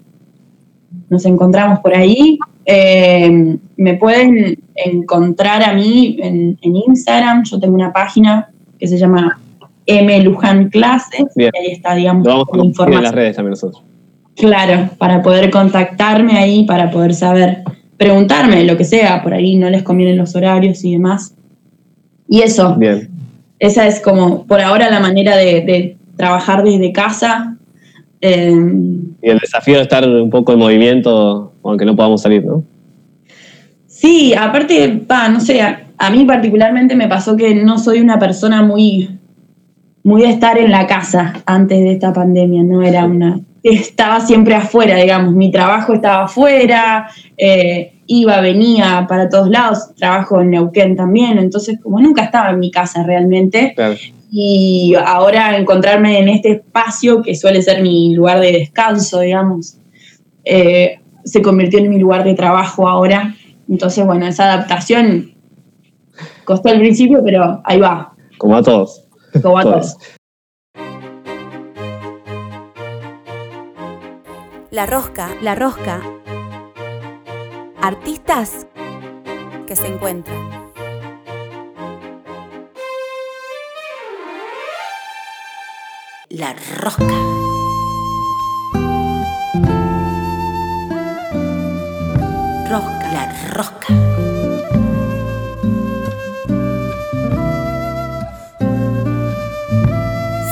Nos encontramos por ahí. Eh, me pueden encontrar a mí en, en Instagram. Yo tengo una página que se llama M Luján Clases. Bien. Y ahí está, digamos, Lo vamos compartir en información. las redes también nosotros. Claro, para poder contactarme ahí, para poder saber, preguntarme lo que sea, por ahí no les convienen los horarios y demás. Y eso, Bien. esa es como por ahora la manera de, de trabajar desde casa. Eh, Y el desafío de estar un poco en movimiento, aunque no podamos salir, ¿no? sí, aparte, pa, no sé, a, a mí particularmente me pasó que no soy una persona muy, muy de estar en la casa antes de esta pandemia, no era una... Estaba siempre afuera, digamos, mi trabajo estaba afuera, eh, iba, venía para todos lados, trabajo en Neuquén también, entonces como nunca estaba en mi casa realmente, Claro. Y ahora encontrarme en este espacio que suele ser mi lugar de descanso, digamos, eh, se convirtió en mi lugar de trabajo ahora. Entonces, bueno, esa adaptación costó al principio, pero ahí va, Como a todos. como a Todos. todos. La rosca, la rosca. Artistas que se encuentran. La rosca. Rosca, la rosca.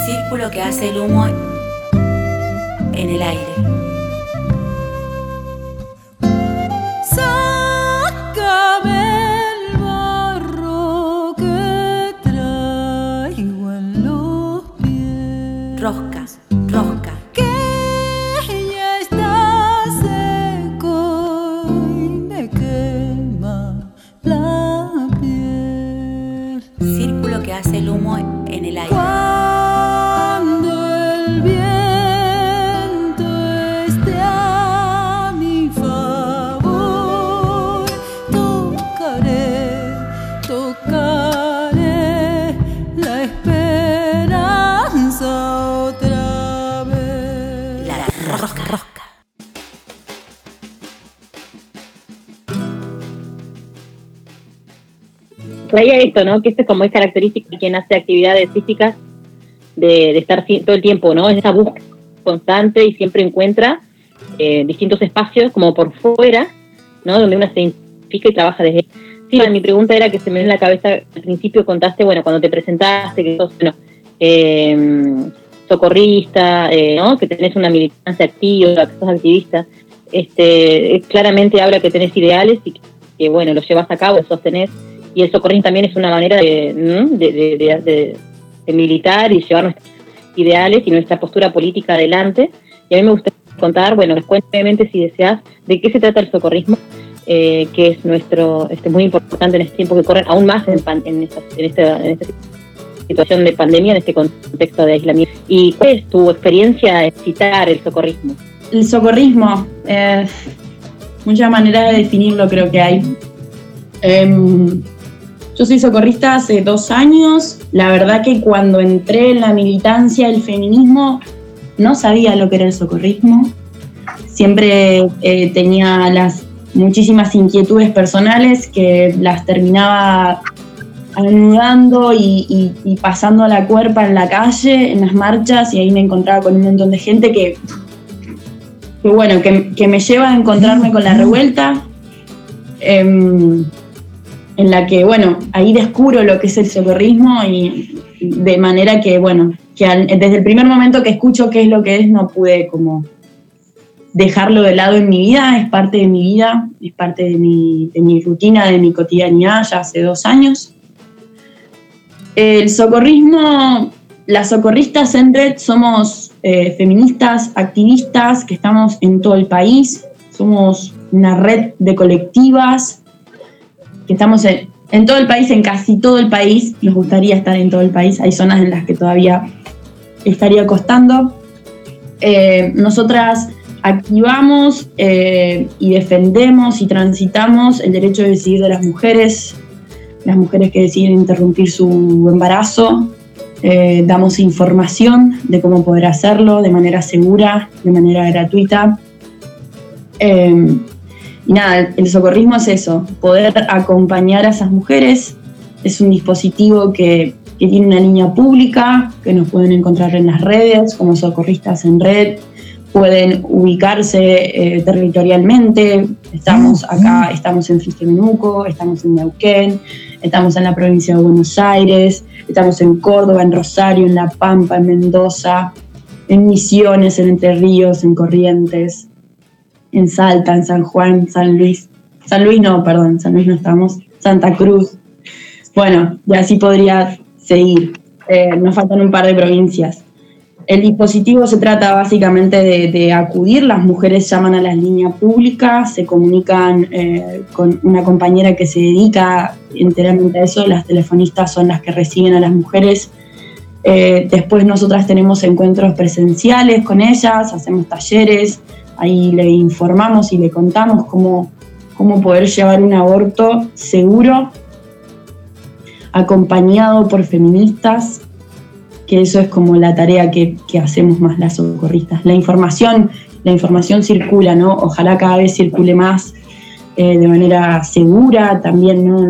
Círculo que hace el humo en el aire. El humo en el aire. Traía esto, ¿no? Que esto es como es característico de quien hace actividades físicas, de, estar todo el tiempo, ¿no? En esa búsqueda constante y siempre encuentra eh, distintos espacios como por fuera, ¿no? Donde uno se identifica y trabaja desde... Sí, mi pregunta era que se me en la cabeza, al principio contaste, bueno, cuando te presentaste, que sos, bueno, eh, socorrista, eh, ¿no? Que tenés una militancia activa, que sos activista. Este, claramente habla que tenés ideales y que, bueno, los llevas a cabo, sostenés y el socorrismo también es una manera de, de- de- de militar y llevar nuestros ideales y nuestra postura política adelante. Y a mí me gustaría contar, bueno, les cuento brevemente si deseas, de qué se trata el socorrismo, eh, que es nuestro, este, muy importante en este tiempo que corren, aún más en, pan- en, esta, en, esta, en esta situación de pandemia, en este contexto de aislamiento. ¿Y cuál es tu experiencia en citar el socorrismo? El socorrismo, eh, muchas maneras de definirlo creo que hay. Em, yo soy socorrista hace dos años. La verdad que cuando entré en la militancia del feminismo no sabía lo que era el socorrismo. Siempre eh, tenía las muchísimas inquietudes personales que las terminaba anudando y, pasando la cuerpa en la calle, en las marchas, y ahí me encontraba con un montón de gente que, que bueno, que me lleva a encontrarme con la revuelta, em, en la que, bueno, ahí descubro lo que es el socorrismo y de manera que, bueno, que al- desde el primer momento que escucho qué es lo que es, no pude como dejarlo de lado en mi vida, es parte de mi vida, es parte de mi, rutina, de mi cotidianidad ya hace dos años. El socorrismo, las socorristas en red somos eh, feministas, activistas que estamos en todo el país, somos una red de colectivas estamos en, en todo el país, en casi todo el país, nos gustaría estar en todo el país, hay zonas en las que todavía estaría costando. Eh, nosotras activamos eh, y defendemos y transitamos el derecho de decidir de las mujeres, las mujeres que deciden interrumpir su embarazo. Eh, damos información de cómo poder hacerlo de manera segura, de manera gratuita. Eh, y nada, el socorrismo es eso, poder acompañar a esas mujeres. Es un dispositivo que, que tiene una línea pública, que nos pueden encontrar en las redes como socorristas en red, pueden ubicarse eh, territorialmente. Estamos acá, estamos en Menuco, estamos en Neuquén, estamos en la provincia de Buenos Aires, estamos en Córdoba, en Rosario, en La Pampa, en Mendoza, en Misiones, en Entre Ríos, en Corrientes, en Salta, en San Juan, San Luis. San Luis no, perdón, San Luis no estamos, Santa Cruz. Bueno, y así podría seguir. Eh, nos faltan un par de provincias. El dispositivo se trata básicamente de, acudir, las mujeres llaman a la línea pública, se comunican eh, con una compañera que se dedica enteramente a eso, las telefonistas son las que reciben a las mujeres. Eh, después nosotras tenemos encuentros presenciales con ellas, hacemos talleres, ahí le informamos y le contamos cómo, cómo poder llevar un aborto seguro, acompañado por feministas que eso es como la tarea que, hacemos más las socorristas. La información, la información circula, ¿no? Ojalá cada vez circule más eh, de manera segura, también, ¿no?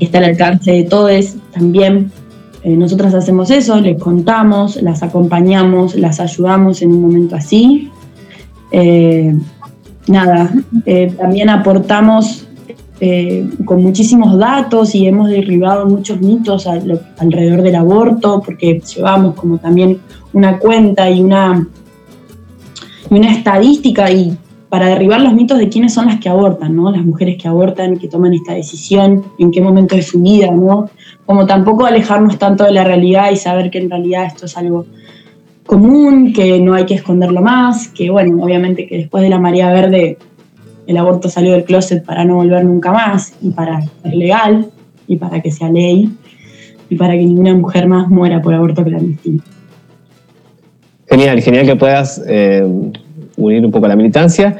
está al alcance de todos, también. Eh, nosotras hacemos eso, les contamos, las acompañamos, las ayudamos en un momento así. Eh, nada, también aportamos eh, con muchísimos datos y hemos derribado muchos mitos alrededor del aborto, porque llevamos como también una cuenta y una, una estadística y para derribar los mitos de quiénes son las que abortan, ¿no? Las mujeres que abortan, que toman esta decisión, en qué momento de su vida, ¿no? Como tampoco alejarnos tanto de la realidad y saber que en realidad esto es algo común, que no hay que esconderlo más, que bueno, obviamente que después de la marea verde el aborto salió del closet para no volver nunca más y para ser legal y para que sea ley y para que ninguna mujer más muera por aborto clandestino. Genial, genial que puedas eh, unir un poco la militancia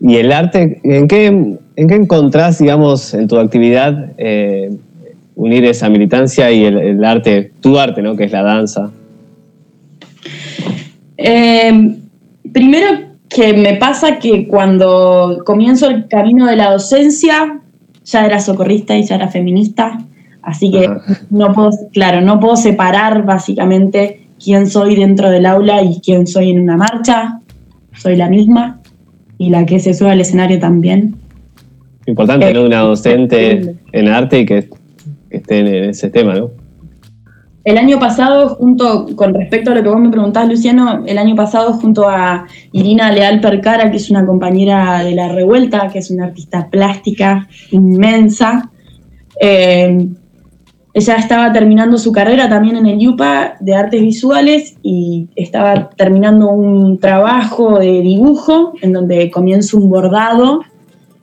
y el arte. ¿En qué, en qué encontrás, digamos, en tu actividad eh, unir esa militancia y el, arte, tu arte, ¿no? Que es la danza. Eh, primero que me pasa que cuando comienzo el camino de la docencia, ya era socorrista y ya era feminista, así que no puedo, claro, no puedo separar básicamente quién soy dentro del aula y quién soy en una marcha, soy la misma y la que se sube al escenario también. Importante, ¿no? Eh, una docente en arte y que esté en ese tema, ¿no? El año pasado, junto con respecto a lo que vos me preguntás, Luciano, el año pasado junto a Irina Leal Percara, que es una compañera de La Revuelta, que es una artista plástica inmensa, eh, ella estaba terminando su carrera también en el IUPA de artes visuales y estaba terminando un trabajo de dibujo en donde comienza un bordado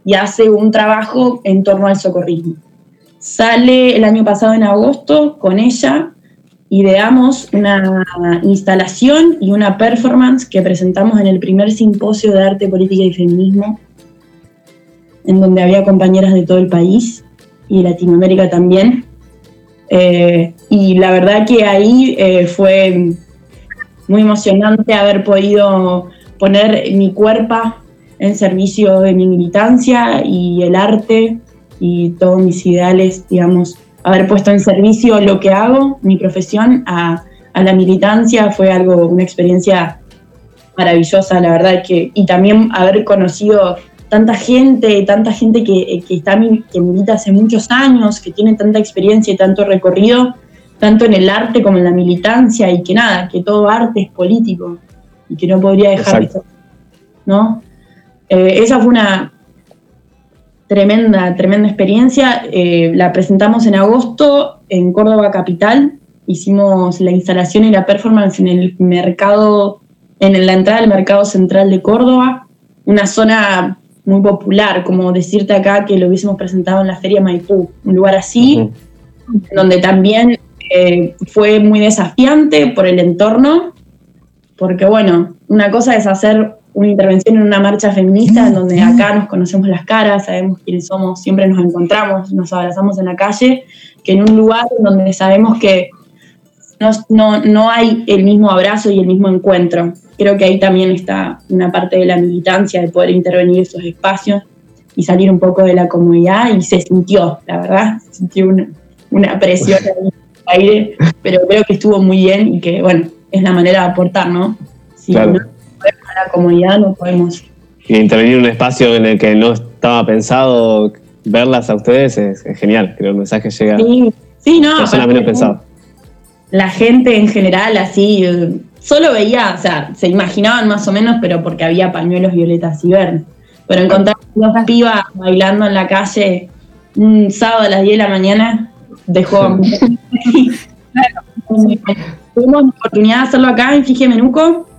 y hace un trabajo en torno al socorrismo. Sale el año pasado en agosto con ella ideamos una instalación y una performance que presentamos en el primer simposio de arte, política y feminismo, en donde había compañeras de todo el país y Latinoamérica también. Eh, y la verdad que ahí eh, fue muy emocionante haber podido poner mi cuerpo en servicio de mi militancia y el arte y todos mis ideales, digamos, haber puesto en servicio lo que hago, mi profesión, a, la militancia fue algo, una experiencia maravillosa, la verdad, que, y también haber conocido tanta gente, tanta gente que, que, está, que milita hace muchos años, que tiene tanta experiencia y tanto recorrido, tanto en el arte como en la militancia, y que nada, que todo arte es político, y que no podría dejar de ¿no? Eh, esa fue una, tremenda, tremenda experiencia. Eh, la presentamos en agosto en Córdoba Capital. Hicimos la instalación y la performance en el mercado, en la entrada del mercado central de Córdoba, una zona muy popular, como decirte acá que lo hubiésemos presentado en la Feria Maipú, un lugar así, donde también Eh, fue muy desafiante por el entorno, porque bueno, una cosa es hacer una intervención en una marcha feminista en donde acá nos conocemos las caras, sabemos quiénes somos, siempre nos encontramos, nos abrazamos en la calle, que en un lugar donde sabemos que no, no, no hay el mismo abrazo y el mismo encuentro. Creo que ahí también está una parte de la militancia, de poder intervenir esos espacios y salir un poco de la comodidad y se sintió, la verdad, se sintió una, una presión ahí en el aire, pero creo que estuvo muy bien y que, bueno, es la manera de aportar, ¿no? Si Claro. no podemos la comodidad, no podemos. Y intervenir en un espacio en el que no estaba pensado verlas a ustedes es, es genial. Creo que el mensaje llega Sí, sí, no. a personas menos pensadas. La gente en general, así, solo veía, o sea, se imaginaban más o menos, pero porque había pañuelos violetas y verdes. Pero encontrar dos pibas bailando en la calle un sábado a las 10 de la mañana dejó. [laughs] Tuvimos la oportunidad de hacerlo acá en Fije Menuco,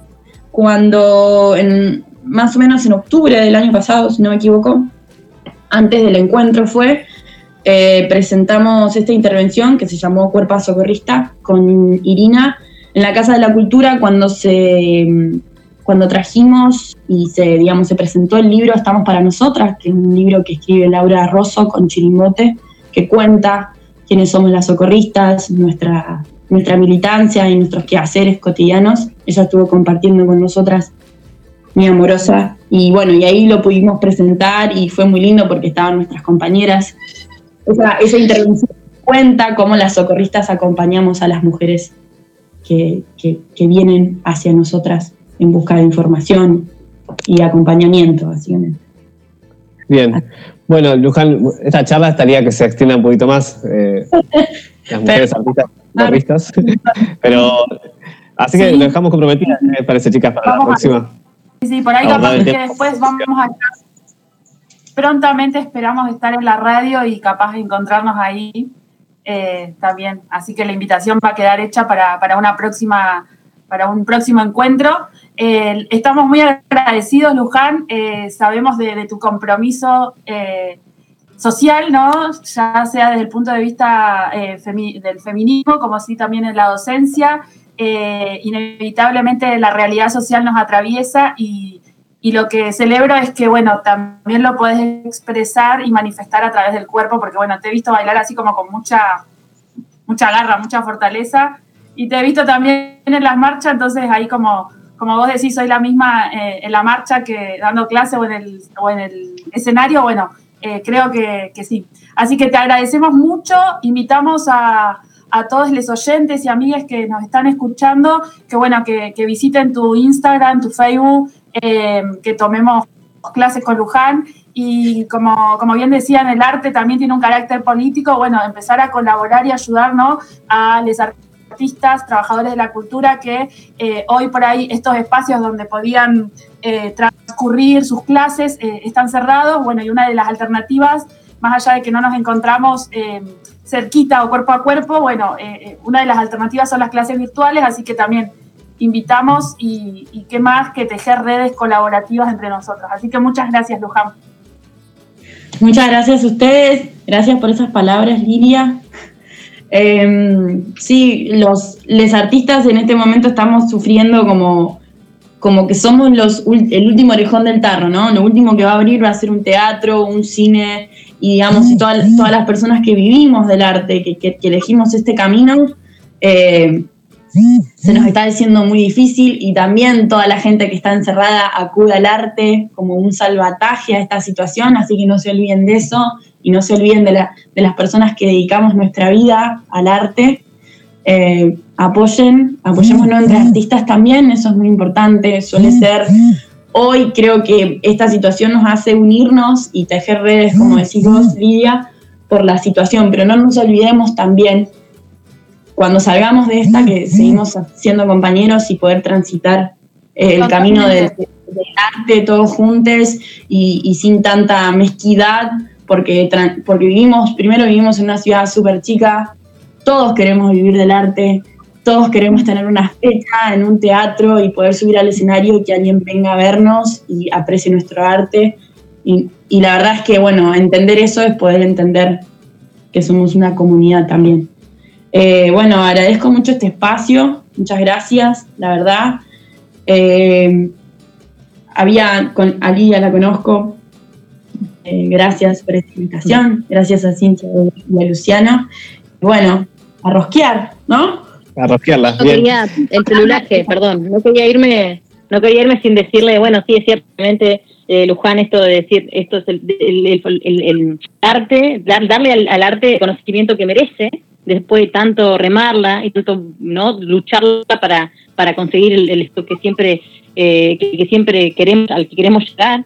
cuando en, más o menos en octubre del año pasado, si no me equivoco, antes del encuentro fue, eh, presentamos esta intervención que se llamó Cuerpo Socorrista con Irina en la Casa de la Cultura cuando se cuando trajimos y se digamos se presentó el libro Estamos para nosotras, que es un libro que escribe Laura Rosso con Chirimbote, que cuenta quiénes somos las socorristas, nuestra nuestra militancia y nuestros quehaceres cotidianos. Ella estuvo compartiendo con nosotras muy amorosa. Y bueno, y ahí lo pudimos presentar y fue muy lindo porque estaban nuestras compañeras. Esa, esa intervención cuenta cómo las socorristas acompañamos a las mujeres que, que- que vienen hacia nosotras en busca de información y acompañamiento, básicamente. Bien. Bueno, Luján, esta charla estaría que se extienda un poquito más. eh, [laughs] las mujeres artistas. [laughs] Pero, así que Sí. lo dejamos comprometidas, ¿qué les parece, chicas, para Vamos la a- próxima? Sí, sí, por ahí capaz que después vamos a prontamente esperamos estar en la radio y capaz de encontrarnos ahí eh, también. Así que la invitación va a quedar hecha para, para una próxima, para un próximo encuentro. Eh, estamos muy agradecidos, Luján. eh, sabemos de, tu compromiso social, ¿no? Ya sea desde el punto de vista del feminismo, como así también en la docencia. Inevitablemente la realidad social nos atraviesa y, y lo que celebro es que, bueno, también lo puedes expresar y manifestar a través del cuerpo, porque, bueno, te he visto bailar así como con mucha, mucha garra, mucha fortaleza, y te he visto también en las marchas, entonces ahí como, como vos decís, soy la misma eh, en la marcha que dando clase o en el, o en el escenario, bueno, eh, creo que, que sí. Así que te agradecemos mucho, invitamos a, a todos los oyentes y amigas que nos están escuchando, que bueno, que, que visiten tu Instagram, tu Facebook, eh, que tomemos clases con Luján y como, como bien decían, el arte también tiene un carácter político, bueno, empezar a colaborar y ayudarnos a los artistas, trabajadores de la cultura que eh, hoy por ahí estos espacios donde podían eh, transcurrir sus clases están cerrados, bueno, y una de las alternativas, más allá de que no nos encontramos cerquita o cuerpo a cuerpo, bueno, una de las alternativas son las clases virtuales, así que también invitamos y, qué más que tejer redes colaborativas entre nosotros. Así que muchas gracias, Luján. Muchas gracias a ustedes, gracias por esas palabras, Lilia. Eh, sí, los les artistas en este momento estamos sufriendo como, como que somos el último orejón del tarro, ¿no? Lo último que va a abrir va a ser un teatro, un cine, y digamos, todas, todas las personas que vivimos del arte, que, que- que elegimos este camino, eh, se nos está haciendo muy difícil y también toda la gente que está encerrada acude al arte como un salvataje a esta situación, así que no se olviden de eso y no se olviden de, la- de las personas que dedicamos nuestra vida al arte. Eh, apoyen, apoyémonos entre artistas también, eso es muy importante, suele ser... Hoy creo que esta situación nos hace unirnos y tejer redes, como decís vos, Lidia, por la situación, pero no nos olvidemos también cuando salgamos de esta, que seguimos siendo compañeros y poder transitar el camino del, del arte todos juntos y, y sin tanta mezquidad, porque, porque vivimos, primero vivimos en una ciudad súper chica, todos queremos vivir del arte, todos queremos tener una fecha en un teatro y poder subir al escenario y que alguien venga a vernos y aprecie nuestro arte. Y, y la verdad es que, bueno, entender eso es poder entender que somos una comunidad también. Eh, bueno, agradezco mucho este espacio, muchas gracias, la verdad. Eh, había, con Alía la conozco, eh, gracias por esta invitación, gracias a Cintia y a Luciana. Bueno, a rosquear, ¿no? A rosquearla. No bien. quería, el celulaje, perdón, no quería irme, no quería irme sin decirle, bueno, sí, es ciertamente, eh, Luján, esto de decir, esto es el, el- el- el- el arte, dar- darle al, al arte el conocimiento que merece, después de tanto remarla y tanto no lucharla para, para conseguir el, el- esto que siempre, eh, que, que siempre queremos, al que queremos llegar.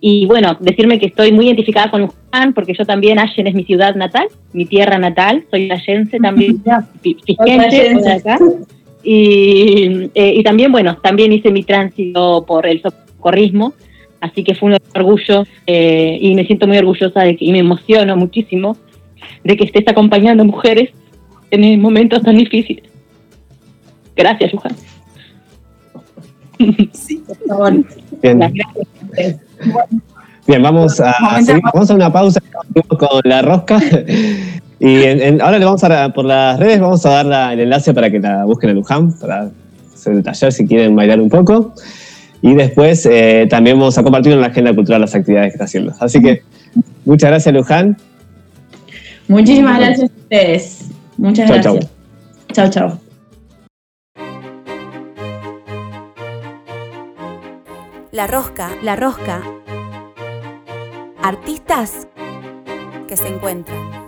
Y bueno, decirme que estoy muy identificada con Luján, porque yo también, Allen es mi ciudad natal, mi tierra natal, soy allense también, fi- fisquense, de acá. Y, eh, y también, bueno, también hice mi tránsito por el socorrismo, así que fue un orgullo eh, y me siento muy orgullosa de que, y me emociono muchísimo de que estés acompañando mujeres en momentos tan difíciles. Gracias, Luján. Por favor. Bien. Gracias. Bien, vamos a, seguir- vamos a una pausa con la rosca. [laughs] Y en- en- ahora le vamos a dar- por las redes vamos a dar la- el enlace para que la busquen a Luján, para hacer el taller si quieren bailar un poco. Y después eh, también vamos a compartir en la agenda cultural las actividades que está haciendo. Así que muchas gracias, Luján. Muchísimas gracias a ustedes. Muchas Chau, gracias. Chao, chao. La rosca, la rosca. Artistas que se encuentran.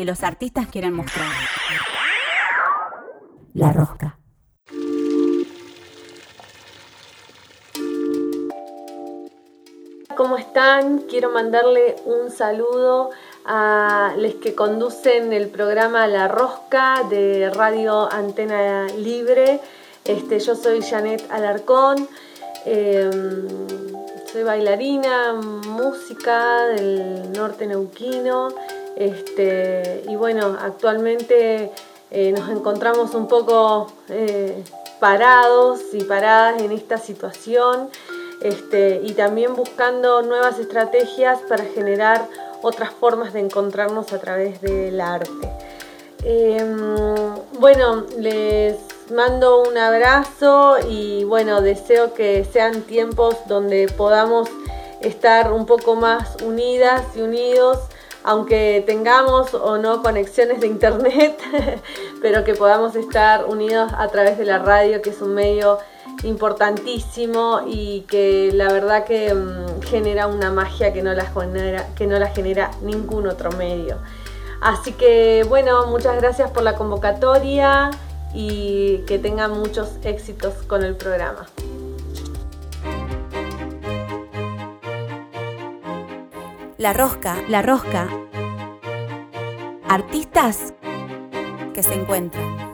que los artistas quieren mostrar. La rosca. ¿Cómo están? Quiero mandarle un saludo a los que conducen el programa La Rosca de Radio Antena Libre. Este, yo soy Janet Alarcón, em, soy bailarina, música del norte neuquino. Este, bueno, actualmente eh, nos encontramos un poco eh, parados y paradas en esta situación este, y también buscando nuevas estrategias para generar otras formas de encontrarnos a través del arte. Em, bueno, les mando un abrazo y bueno, deseo que sean tiempos donde podamos estar un poco más unidas y unidos, aunque tengamos o no conexiones de internet, [laughs] pero que podamos estar unidos a través de la radio, que es un medio importantísimo y que la verdad que mm, genera una magia que no, la genera, que no la genera ningún otro medio. Así que bueno, muchas gracias por la convocatoria y que tengan muchos éxitos con el programa. La rosca, la rosca. Artistas que se encuentran.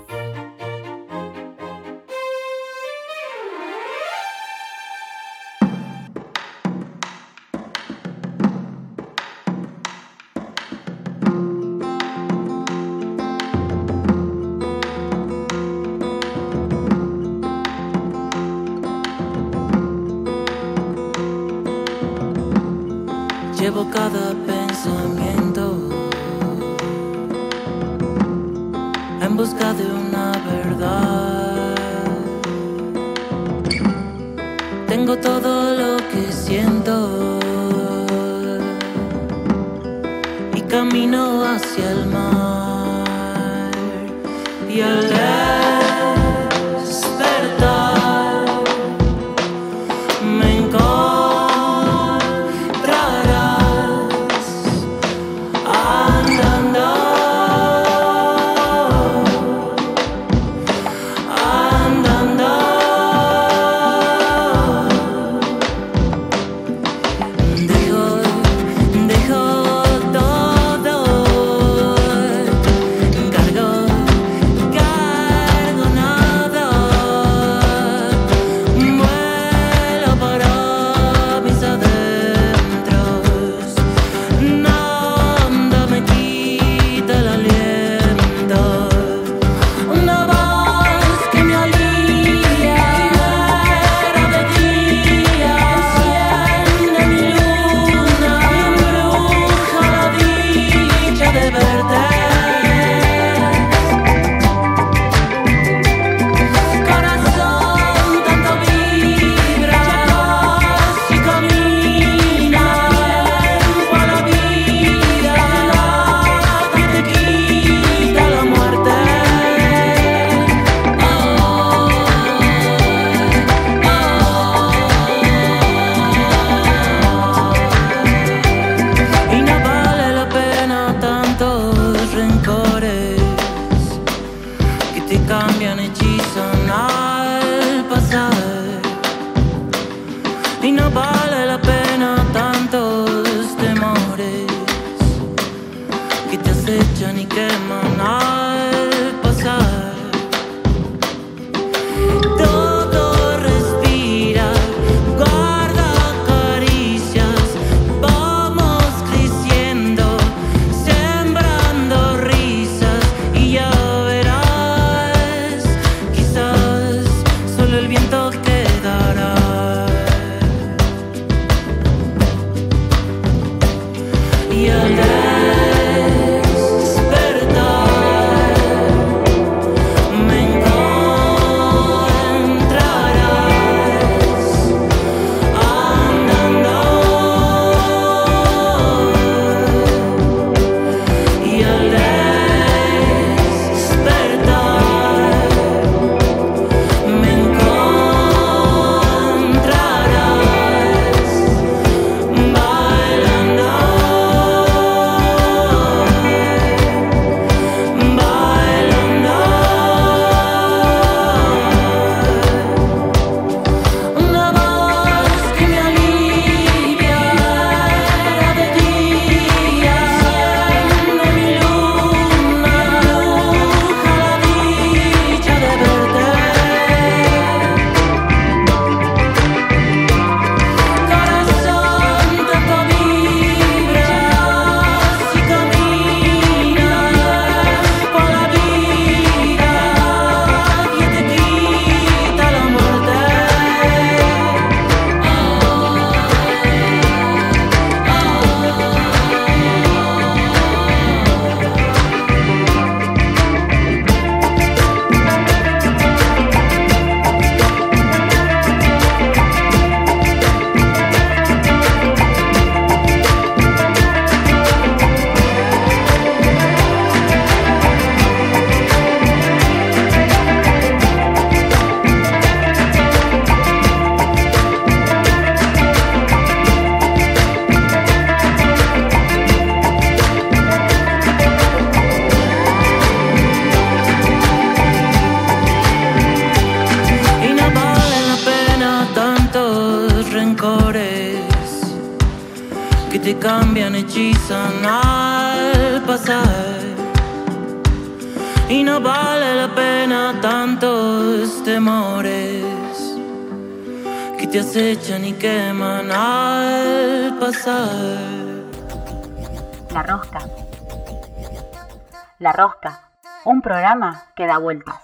La Rosca, un programa que da vueltas.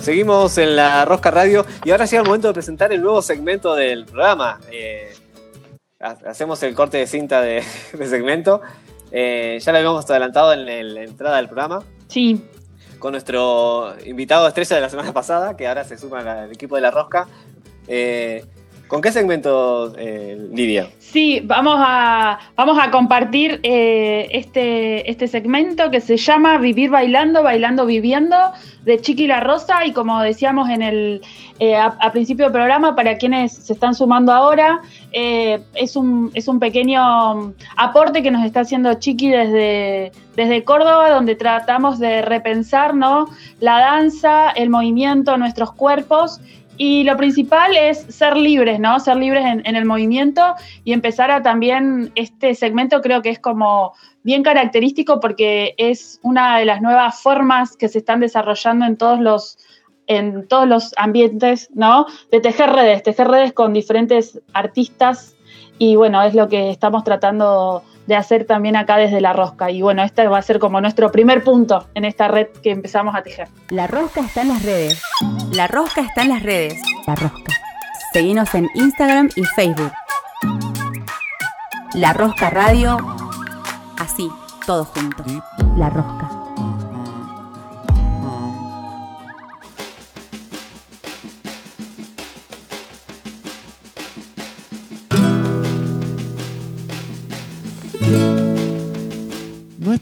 Seguimos en la Rosca Radio y ahora llega el momento de presentar el nuevo segmento del programa. Eh, ha- hacemos el corte de cinta de, [laughs] de segmento. Eh, ya lo habíamos adelantado en el- la entrada del programa. Sí. Con nuestro invitado estrella de la semana pasada, que ahora se suma al equipo de la Rosca. Eh, ¿Con qué segmento, eh, Lidia? Sí, vamos a, vamos a compartir eh, este, este segmento que se llama Vivir Bailando, Bailando Viviendo, de Chiqui La Rosa. Y como decíamos en el, a, principio del programa, para quienes se están sumando ahora, es, un, es un pequeño aporte que nos está haciendo Chiqui desde, desde Córdoba, donde tratamos de repensar ¿no? la danza, el movimiento, nuestros cuerpos y lo principal es ser libres, ¿no? Ser libres en, el movimiento y empezar a también, este segmento creo que es como bien característico porque es una de las nuevas formas que se están desarrollando en todos los en todos los ambientes, ¿no? De tejer redes, tejer redes con diferentes artistas y bueno, es lo que estamos tratando de hacer también acá desde la rosca. Y bueno, este va a ser como nuestro primer punto en esta red que empezamos a tejer. La Rosca está en las redes. La Rosca está en las redes. La Rosca. Seguinos en Instagram y Facebook. La Rosca Radio. Así, todo junto. La Rosca.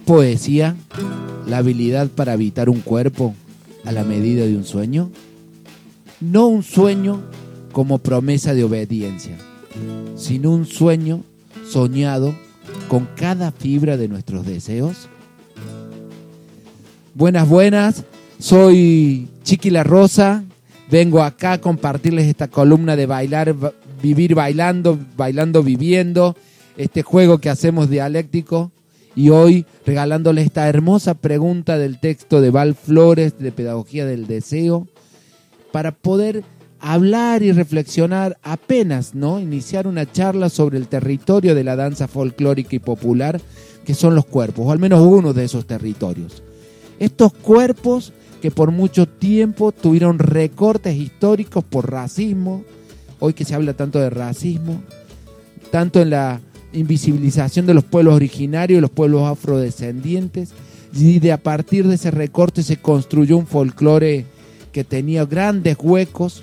Poesía la habilidad para habitar un cuerpo a la medida de un sueño? No un sueño como promesa de obediencia, sino un sueño soñado con cada fibra de nuestros deseos. Buenas, buenas, soy Chiqui La Rosa, vengo acá a compartirles esta columna de bailar, ba- vivir bailando, bailando viviendo, este juego que hacemos dialéctico y hoy regalándoles esta hermosa pregunta del texto de Val Flores de Pedagogía del Deseo para poder hablar y reflexionar apenas, ¿no? Iniciar una charla sobre el territorio de la danza folclórica y popular que son los cuerpos, o al menos uno de esos territorios. Estos cuerpos que por mucho tiempo tuvieron recortes históricos por racismo, hoy que se habla tanto de racismo, tanto en la invisibilización de los pueblos originarios, los pueblos afrodescendientes, y de a partir de ese recorte se construyó un folclore que tenía grandes huecos,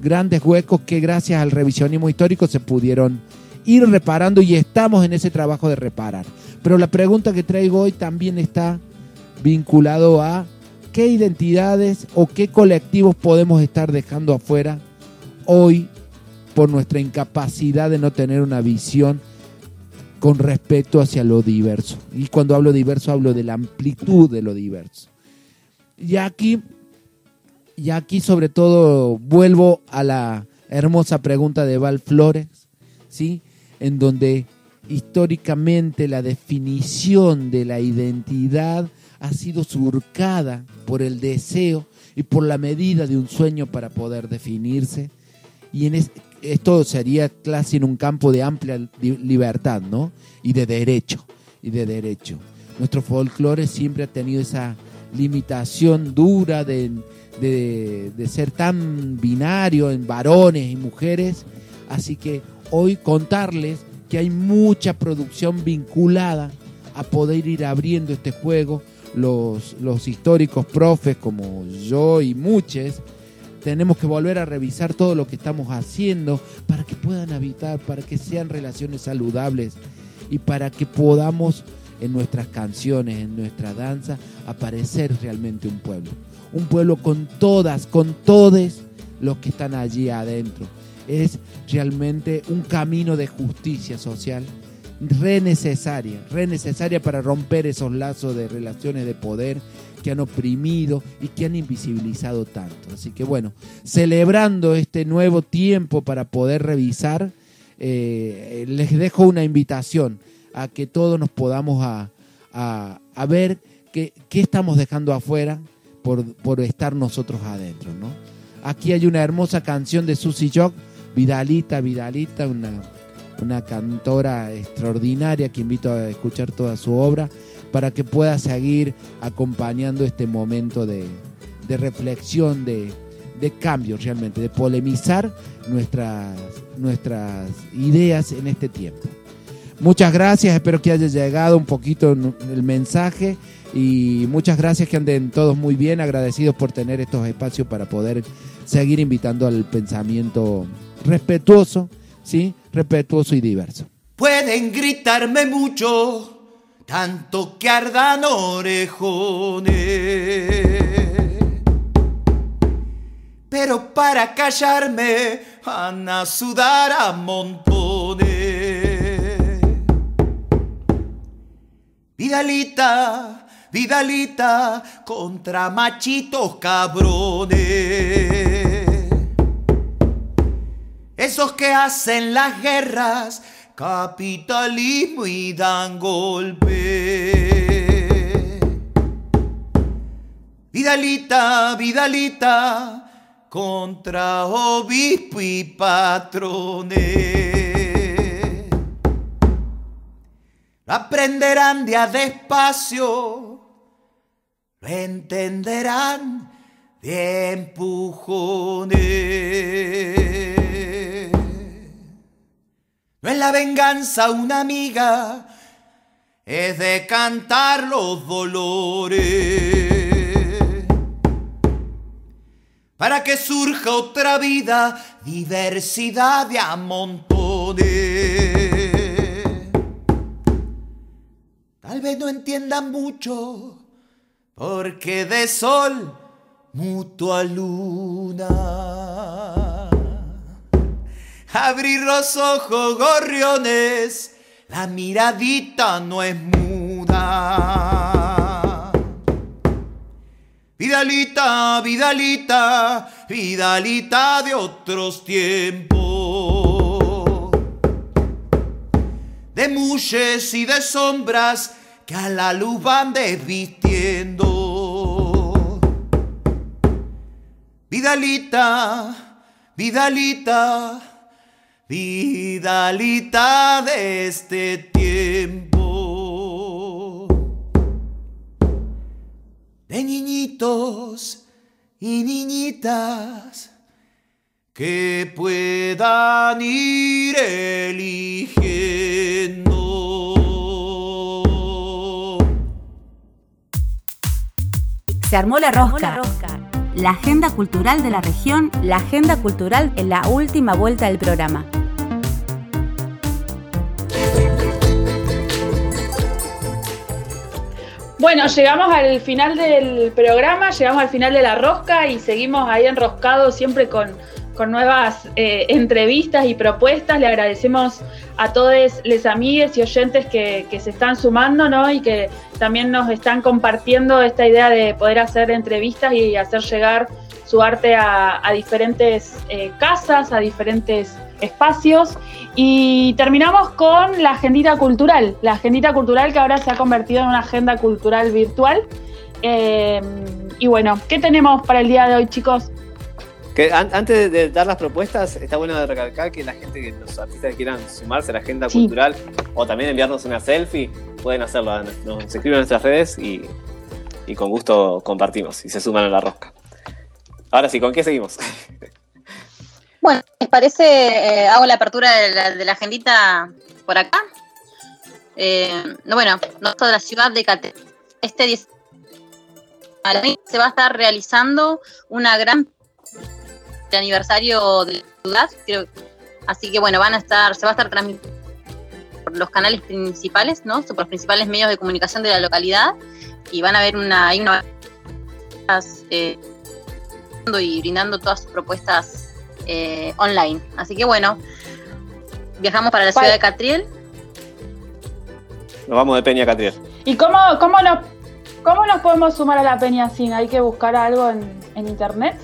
grandes huecos que gracias al revisionismo histórico se pudieron ir reparando y estamos en ese trabajo de reparar. Pero la pregunta que traigo hoy también está vinculado a qué identidades o qué colectivos podemos estar dejando afuera hoy por nuestra incapacidad de no tener una visión con respecto hacia lo diverso. Y cuando hablo diverso hablo de la amplitud de lo diverso. Y aquí, y aquí sobre todo vuelvo a la hermosa pregunta de Val Flores, ¿sí? En donde históricamente la definición de la identidad ha sido surcada por el deseo y por la medida de un sueño para poder definirse. Y en esto sería casi en un campo de amplia li- libertad, ¿no? Y de derecho, y de derecho. Nuestro folclore siempre ha tenido esa limitación dura de, de- de ser tan binario en varones y mujeres. Así que hoy contarles que hay mucha producción vinculada a poder ir abriendo este juego. Los, los históricos profes como yo y muchos tenemos que volver a revisar todo lo que estamos haciendo para que puedan habitar, para que sean relaciones saludables y para que podamos en nuestras canciones, en nuestra danza, aparecer realmente un pueblo. Un pueblo con todas, con todos los que están allí adentro. Es realmente un camino de justicia social re necesaria, re necesaria para romper esos lazos de relaciones de poder que han oprimido y que han invisibilizado tanto. Así que bueno, celebrando este nuevo tiempo para poder revisar, eh, les dejo una invitación a que todos nos podamos a, a- ver qué, qué estamos dejando afuera por, por estar nosotros adentro. ¿no? Aquí hay una hermosa canción de Susie Jock, Vidalita, Vidalita, una, una cantora extraordinaria que invito a escuchar toda su obra para que pueda seguir acompañando este momento de, de reflexión, de, de cambio realmente, de polemizar nuestras, nuestras ideas en este tiempo. Muchas gracias, espero que haya llegado un poquito el mensaje y muchas gracias que anden todos muy bien, agradecidos por tener estos espacios para poder seguir invitando al pensamiento respetuoso, ¿sí? Respetuoso y diverso. Pueden gritarme mucho, tanto que ardan orejones. Pero para callarme van a sudar a montones. Vidalita, Vidalita, contra machitos cabrones. Esos que hacen las guerras, capitalismo y dan golpe. Vidalita, Vidalita, contra obispo y patrones. Aprenderán de a despacio, lo entenderán de empujones. No es la venganza una amiga, es de cantar los dolores. Para que surja otra vida, diversidad de a montones. Tal vez no entiendan mucho, porque de sol mutuo a luna. Abrir los ojos, gorriones, la miradita no es muda. Vidalita, Vidalita, Vidalita de otros tiempos. De muches y de sombras que a la luz van desvistiendo. Vidalita, Vidalita, Vidalita de este tiempo. De niñitos y niñitas que puedan ir eligiendo. Se armó la rosca. La agenda cultural de la región, la agenda cultural en la última vuelta del programa. Bueno, llegamos al final del programa, llegamos al final de la rosca y seguimos ahí enroscados siempre con, con nuevas eh, entrevistas y propuestas. Le agradecemos a todos les amigues y oyentes que, que se están sumando, ¿no? Y que también nos están compartiendo esta idea de poder hacer entrevistas y hacer llegar su arte a, diferentes eh, casas, a diferentes espacios. Y terminamos con la agendita cultural, la agendita cultural que ahora se ha convertido en una agenda cultural virtual. Eh, y bueno, ¿qué tenemos para el día de hoy, chicos? Que an- antes de, dar las propuestas, está bueno recalcar que la gente, que los artistas que quieran sumarse a la agenda Sí. cultural o también enviarnos una selfie, pueden hacerlo. Nos escriben en nuestras redes y, y con gusto compartimos y se suman a la rosca. Ahora sí, ¿con qué seguimos? [laughs] Bueno, ¿les parece? eh, hago la apertura de la, de la agendita por acá. Eh, no, bueno, nosotros de la ciudad de Cate. Este 10 a la se va a estar realizando una gran el aniversario de la ciudad, creo. Así que bueno, van a estar, se va a estar transmitiendo por los canales principales, ¿no? Por los principales medios de comunicación de la localidad y van a ver una, hay eh, y brindando todas sus propuestas eh, online. Así que bueno, viajamos para la ciudad de Catriel. Nos vamos de Peña Catriel. ¿Y cómo, cómo nos ¿Cómo nos podemos sumar a la Peña Sin? ¿Hay que buscar algo en, en internet?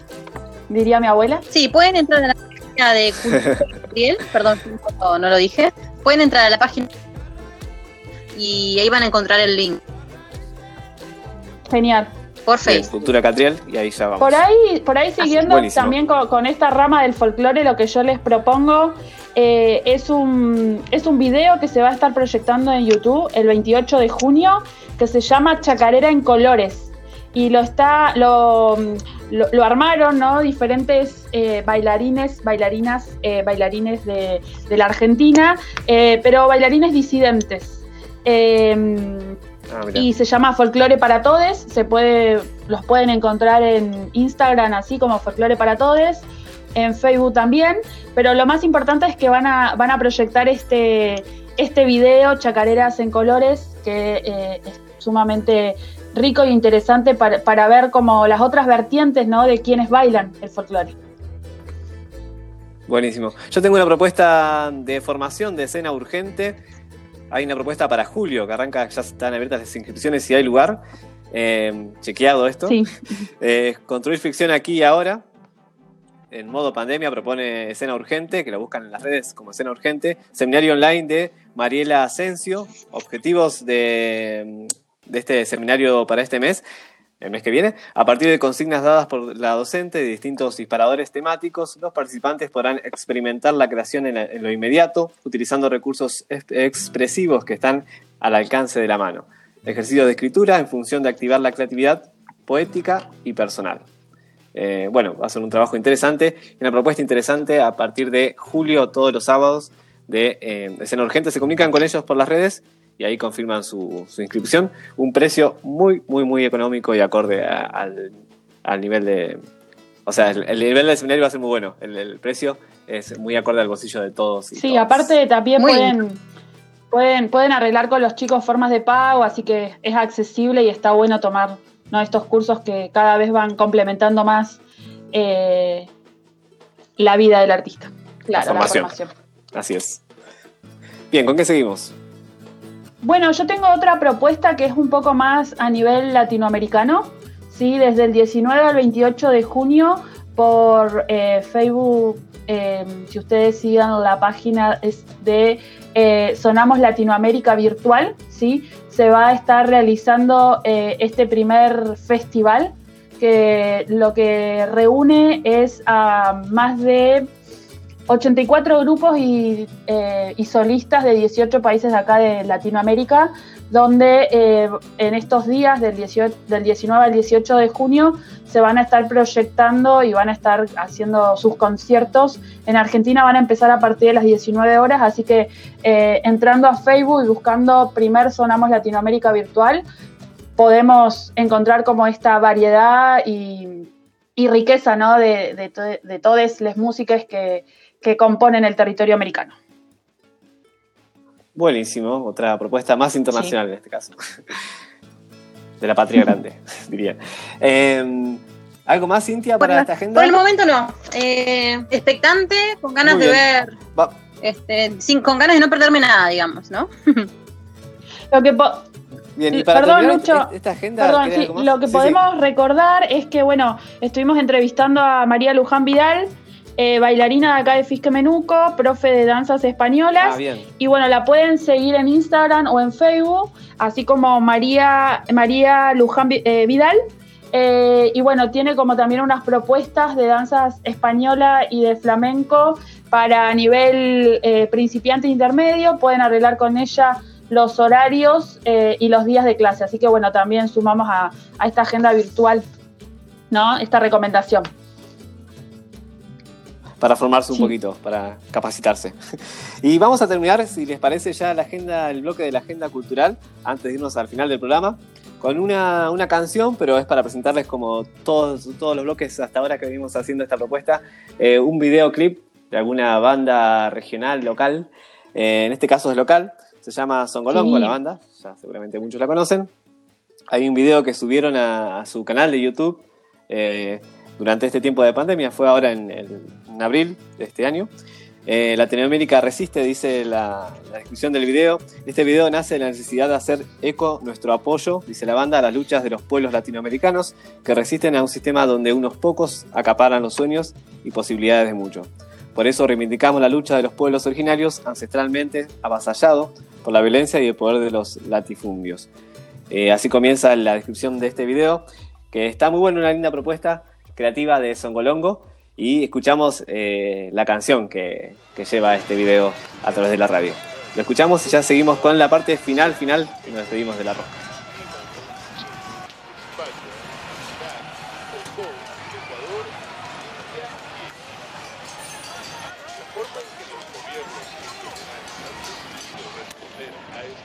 Diría mi abuela. Sí, pueden entrar a la página de Cultura Catriel, [laughs] perdón, no, no lo dije. Pueden entrar a la página y ahí van a encontrar el link Genial. Por Facebook. Cultura Catriel y ahí ya vamos. Por ahí, por ahí siguiendo también con, con esta rama del folclore, lo que yo les propongo eh, es, un, es un video que se va a estar proyectando en YouTube el 28 de junio, que se llama Chacarera en Colores. Y lo está, lo, lo, lo armaron, ¿no? Diferentes eh, bailarines, bailarinas, eh, bailarines de, de la Argentina, eh, pero bailarines disidentes. Ah, y se llama Folclore para Todes. Se puede, los pueden encontrar en Instagram así como Folclore para Todes, en Facebook también. Pero lo más importante es que van a, van a proyectar este, este video, Chacareras en Colores, que eh, es sumamente rico e interesante para, para ver como las otras vertientes ¿no? de quienes bailan el folclore. Buenísimo. Yo tengo una propuesta de formación de escena urgente. Hay una propuesta para julio que arranca, ya están abiertas las inscripciones si hay lugar. Eh, chequeado esto. Sí. Eh, construir ficción aquí y ahora. En modo pandemia propone escena urgente, que lo buscan en las redes como escena urgente. Seminario online de Mariela Asensio. Objetivos de, de este seminario para este mes, el mes que viene. A partir de consignas dadas por la docente de distintos disparadores temáticos, los participantes podrán experimentar la creación en, lo inmediato, utilizando recursos ex- expresivos que están al alcance de la mano. Ejercicio de escritura en función de activar la creatividad poética y personal. Eh, bueno, va a ser un trabajo interesante una propuesta interesante a partir de julio, todos los sábados de eh, Escena Urgente. Se comunican con ellos por las redes y ahí confirman su, su inscripción. Un precio muy, muy, muy económico y acorde a- al, al nivel de. O sea, el, el nivel del seminario va a ser muy bueno. El, el precio es muy acorde al bolsillo de todos. y Sí, todas. aparte también Muy pueden, pueden, pueden arreglar con los chicos formas de pago, así que es accesible y está bueno tomar ¿no? estos cursos que cada vez van complementando más eh, la vida del artista. Claro, la formación. formación. Así es. Bien, ¿con qué seguimos? Bueno, yo tengo otra propuesta que es un poco más a nivel latinoamericano. ¿sí? Desde el 19 al 28 de junio por eh, Facebook, eh, si ustedes sigan la página de eh, Sonamos Latinoamérica Virtual, ¿sí? se va a estar realizando este primer festival que lo que reúne es a más de 84 grupos y, eh, solistas de 18 países de acá de Latinoamérica, donde eh, en estos días del, 18 del 19 al 18 de junio se van a estar proyectando y van a estar haciendo sus conciertos. En Argentina van a empezar a partir de las 19 horas, así que eh, entrando a Facebook y buscando Primer Sonamos Latinoamérica Virtual, podemos encontrar como esta variedad y, riqueza ¿no? de todas las músicas que, que componen el territorio americano. Buenísimo, otra propuesta más internacional en este caso. De la patria grande, [laughs] diría. Eh, ¿Algo más, Cintia, para Por, esta agenda? por el momento no. Eh, expectante, con ganas Muy de bien. ver, Va- este, sin, con ganas de no perderme nada, digamos, ¿no? [laughs] Lo que Bien, y para perdón, Lucho. esta agenda, Perdón, ¿querés sí, lo que Sí, sí. podemos recordar es que, bueno, estuvimos entrevistando a María Luján Vidal, eh, bailarina de acá de Fisque Menuco, profe de danzas españolas. Ah, bien. Y bueno, la pueden seguir en Instagram o en Facebook, así como María, María Luján eh, Vidal. Eh, y bueno, tiene como también unas propuestas de danzas española y de flamenco para nivel principiante e intermedio. Pueden arreglar con ella los horarios y los días de clase. Así que bueno, también sumamos a, a esta agenda virtual, ¿no? Esta recomendación. Para formarse un Sí. poquito, para capacitarse. [laughs] Y vamos a terminar, si les parece, ya la agenda, el bloque de la agenda cultural, antes de irnos al final del programa, con una, una canción, pero es para presentarles como todos, todos los bloques hasta ahora que venimos haciendo esta propuesta, eh, un videoclip de alguna banda regional, local. Eh, en este caso es local, se llama Songolongo Sí. la banda, ya seguramente muchos la conocen. Hay un video que subieron a, a su canal de YouTube eh, durante este tiempo de pandemia, fue ahora en, el- en abril de este año. Eh, Latinoamérica resiste, dice la, la descripción del video. Este video nace de la necesidad de hacer eco nuestro apoyo, dice la banda, a las luchas de los pueblos latinoamericanos que resisten a un sistema donde unos pocos acaparan los sueños y posibilidades de muchos. Por eso reivindicamos la lucha de los pueblos originarios ancestralmente avasallados por la violencia y el poder de los latifundios. Eh, así comienza la descripción de este video, que está muy buena, una linda propuesta creativa de Songolongo. Y escuchamos eh, la canción que, que lleva este video a través de la radio. Lo escuchamos y ya seguimos con la parte final, final, y nos despedimos de la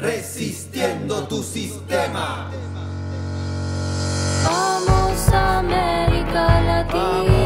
Resistiendo tu sistema. Vamos a América Latina.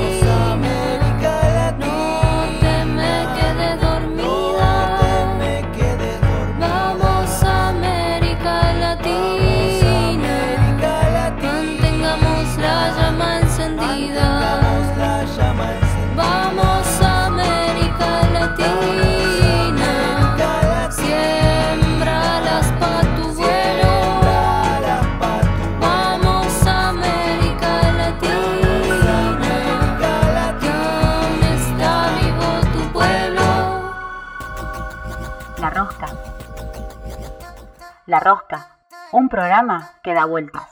La Rosca, un programa que da vueltas.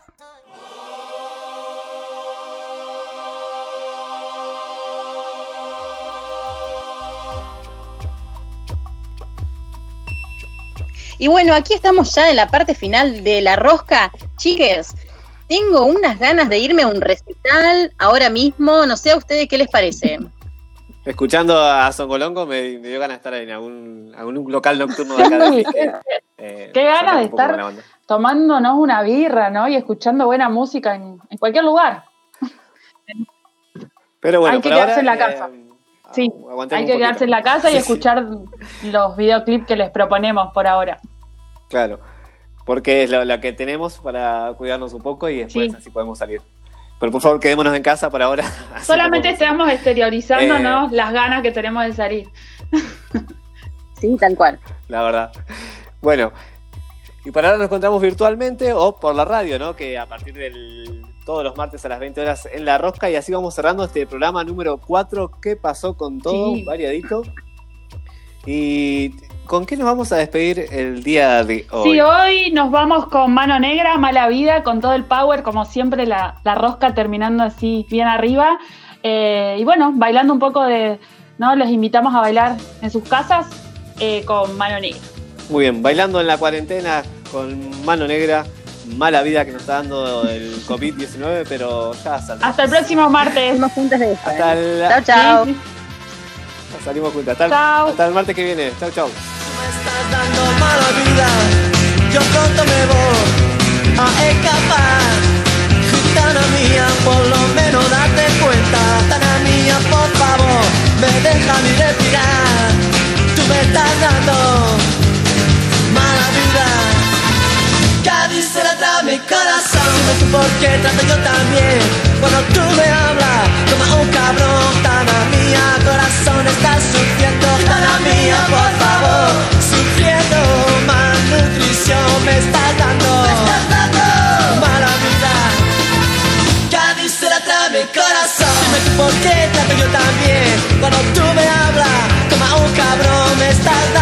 Y bueno, aquí estamos ya en la parte final de la rosca. Chiques, tengo unas ganas de irme a un recital ahora mismo. No sé a ustedes qué les parece. [laughs] Escuchando a Songolongo me, me dio ganas de estar en algún, algún local nocturno de acá de eh, Qué ganas de la estar tomándonos una birra, ¿no? Y escuchando buena música en, en cualquier lugar. Pero bueno, hay que quedarse ahora, en la casa. eh, Sí, aguantemos hay que quedarse en la casa y Sí, sí. escuchar los videoclips que les proponemos por ahora. Claro, porque es lo, lo que tenemos para cuidarnos un poco y después Sí. así podemos salir. Pero por favor, quedémonos en casa por ahora. [laughs] Solamente estamos exteriorizándonos Eh. las ganas que tenemos de salir. Sí, tal cual. La verdad. Bueno, y para ahora nos encontramos virtualmente o por la radio, ¿no? Que a partir del todos los martes a las 20 horas en La Rosca y así vamos cerrando este programa número 4. ¿Qué pasó con todo? Sí. Variadito. ¿Y con qué nos vamos a despedir el día de hoy? Sí, hoy nos vamos con mano negra, mala vida, con todo el power, como siempre, la, la rosca terminando así bien arriba. Eh, y bueno, bailando un poco de. ¿no? Los invitamos a bailar en sus casas eh, con mano negra. Muy bien, bailando en la cuarentena con mano negra, mala vida que nos está dando el COVID-19, pero ya saldremos. Hasta el próximo martes. juntas de esta. Hasta el, Chao, chao. Sí. Salimos juntas. Hasta, el- Chao. hasta el martes que viene. Chau, chau. estás dando mala vida. Yo pronto me voy a escapar. Gitana mía, tú por qué trato yo también. Cuando tú me hablas, como un cabrón. Tana mía, corazón, estás sufriendo. Tana mía, por favor, sufriendo. Malnutrición me estás dando. Mala vida. Cádiz se la trae mi corazón. Dime tú por qué trato yo también. Cuando tú me hablas, como un cabrón, me estás dando.